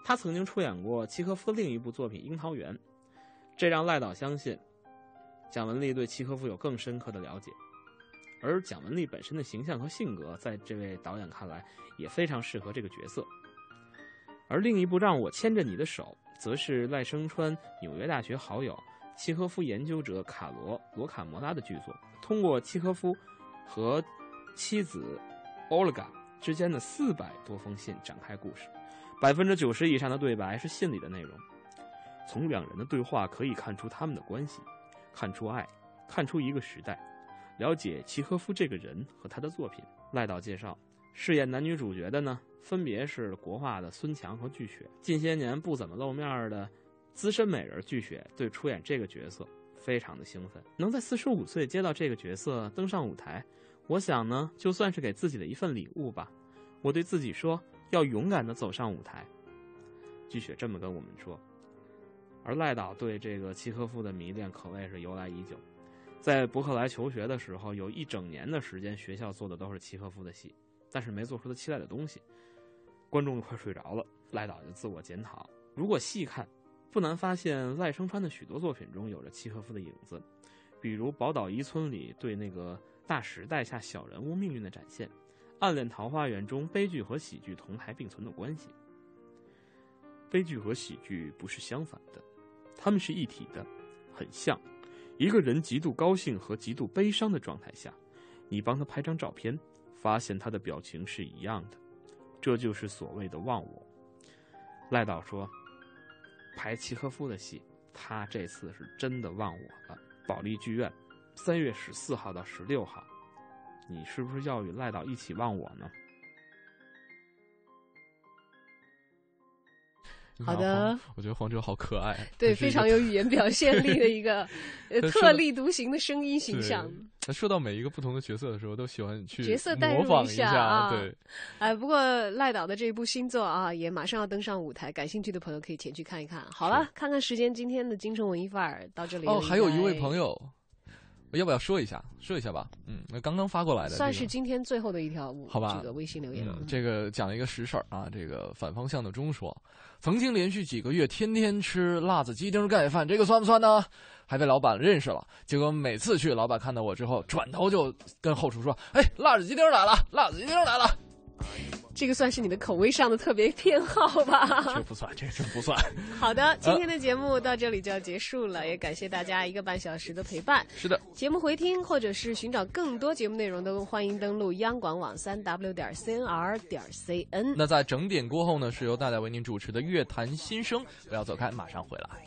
她曾经出演过契诃夫的另一部作品《樱桃园》，这让赖导相信。蒋雯丽对契诃夫有更深刻的了解，而蒋雯丽本身的形象和性格，在这位导演看来也非常适合这个角色。而另一部《让我牵着你的手》，则是赖声川纽约大学好友、契诃夫研究者卡罗·罗卡摩拉的剧作，通过契诃夫和妻子欧勒嘎之间的四百多封信展开故事，百分之九十以上的对白是信里的内容，从两人的对话可以看出他们的关系。看出爱，看出一个时代，了解契诃夫这个人和他的作品。赖导介绍，饰演男女主角的呢，分别是国画的孙强和巨雪。近些年不怎么露面的资深美人巨雪，对出演这个角色非常的兴奋。能在四十五岁接到这个角色登上舞台，我想呢，就算是给自己的一份礼物吧。我对自己说，要勇敢的走上舞台。巨雪这么跟我们说。而赖导对这个契诃夫的迷恋可谓是由来已久，在伯克莱求学的时候，有一整年的时间，学校做的都是契诃夫的戏，但是没做出他期待的东西，观众快睡着了，赖导就自我检讨。如果细看，不难发现赖声川的许多作品中有着契诃夫的影子，比如《宝岛一村》里对那个大时代下小人物命运的展现，《暗恋桃花源》中悲剧和喜剧同台并存的关系。悲剧和喜剧不是相反的。他们是一体的，很像。一个人极度高兴和极度悲伤的状态下，你帮他拍张照片，发现他的表情是一样的，这就是所谓的忘我。赖导说，拍契诃夫的戏，他这次是真的忘我了。保利剧院，三月十四号到十六号，你是不是要与赖导一起忘我呢？好的，我觉得黄哲好可爱，对，非常有语言表现力的一个 <laughs> 特立独行的声音形象。他说到每一个不同的角色的时候，都喜欢去角色代入一下啊。对，哎，不过赖导的这一部新作啊，也马上要登上舞台，感兴趣的朋友可以前去看一看。好了，看看时间，今天的京城文艺范儿到这里。哦，还有一位朋友。要不要说一下？说一下吧。嗯，那刚刚发过来的，算是今天最后的一条，好吧？这个微信留言，这个讲一个实事儿啊。这个反方向的钟说，曾经连续几个月天天吃辣子鸡丁盖饭，这个算不算呢？还被老板认识了，结果每次去，老板看到我之后，转头就跟后厨说：“哎，辣子鸡丁来了，辣子鸡丁来了。”这个算是你的口味上的特别偏好吧？<laughs> 这不算，这真不算。<laughs> 好的，今天的节目到这里就要结束了，也感谢大家一个半小时的陪伴。是的，节目回听或者是寻找更多节目内容，都欢迎登录央广网三 w 点 cnr 点 cn。那在整点过后呢，是由大大为您主持的《乐坛新生》，不要走开，马上回来。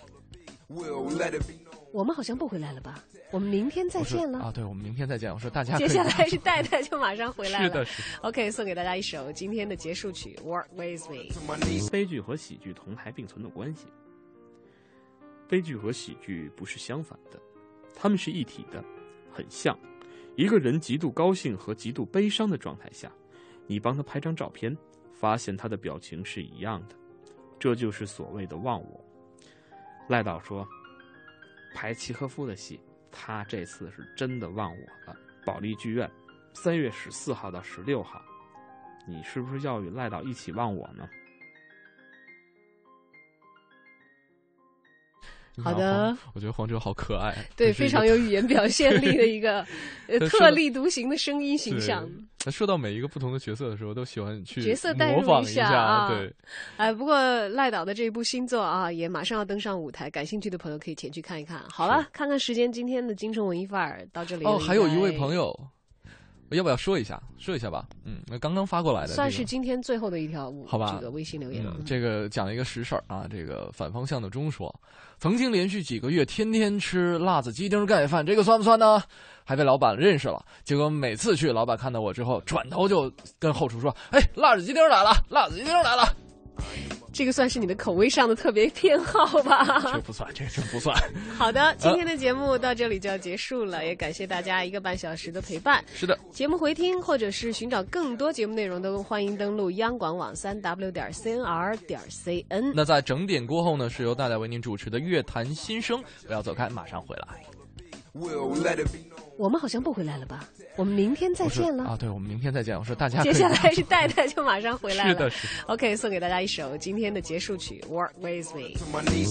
我们好像不回来了吧？我们明天再见了啊！对，我们明天再见。我说大家接下来是戴戴就马上回来了。<laughs> 是的，是。OK，送给大家一首今天的结束曲《Work with Me》。悲剧和喜剧同台并存的关系，悲剧和喜剧不是相反的，它们是一体的，很像。一个人极度高兴和极度悲伤的状态下，你帮他拍张照片，发现他的表情是一样的，这就是所谓的忘我。赖导说。排契诃夫的戏，他这次是真的忘我了。保利剧院，三月十四号到十六号，你是不是要与赖导一起忘我呢？好的，我觉得黄哲好可爱，对，非常有语言表现力的一个 <laughs> 呃特立独行的声音形象。他说到每一个不同的角色的时候，都喜欢去角色代模仿一下啊。对，哎，不过赖导的这一部新作啊，也马上要登上舞台，感兴趣的朋友可以前去看一看。好了，看看时间，今天的京城文艺范儿到这里哦，还有一位朋友。要不要说一下？说一下吧。嗯，那刚刚发过来的、这个，算是今天最后的一条好吧？这个微信留言、嗯。这个讲一个实事儿啊，这个反方向的钟说，曾经连续几个月天天吃辣子鸡丁盖饭，这个算不算呢？还被老板认识了，结果每次去，老板看到我之后，转头就跟后厨说：“哎，辣子鸡丁来了，辣子鸡丁来了。”这个算是你的口味上的特别偏好吧？<laughs> 这不算，这真不算。好的，今天的节目到这里就要结束了，也感谢大家一个半小时的陪伴。是的，节目回听或者是寻找更多节目内容，都欢迎登录央广网三 w 点 cnr 点 cn。那在整点过后呢，是由大家为您主持的《乐坛新生》，不要走开，马上回来。我们好像不回来了吧？我们明天再见了啊！对，我们明天再见。我说大家 <laughs> 接下来是戴戴就马上回来了。是的，是。OK，送给大家一首今天的结束曲《Work with Me》。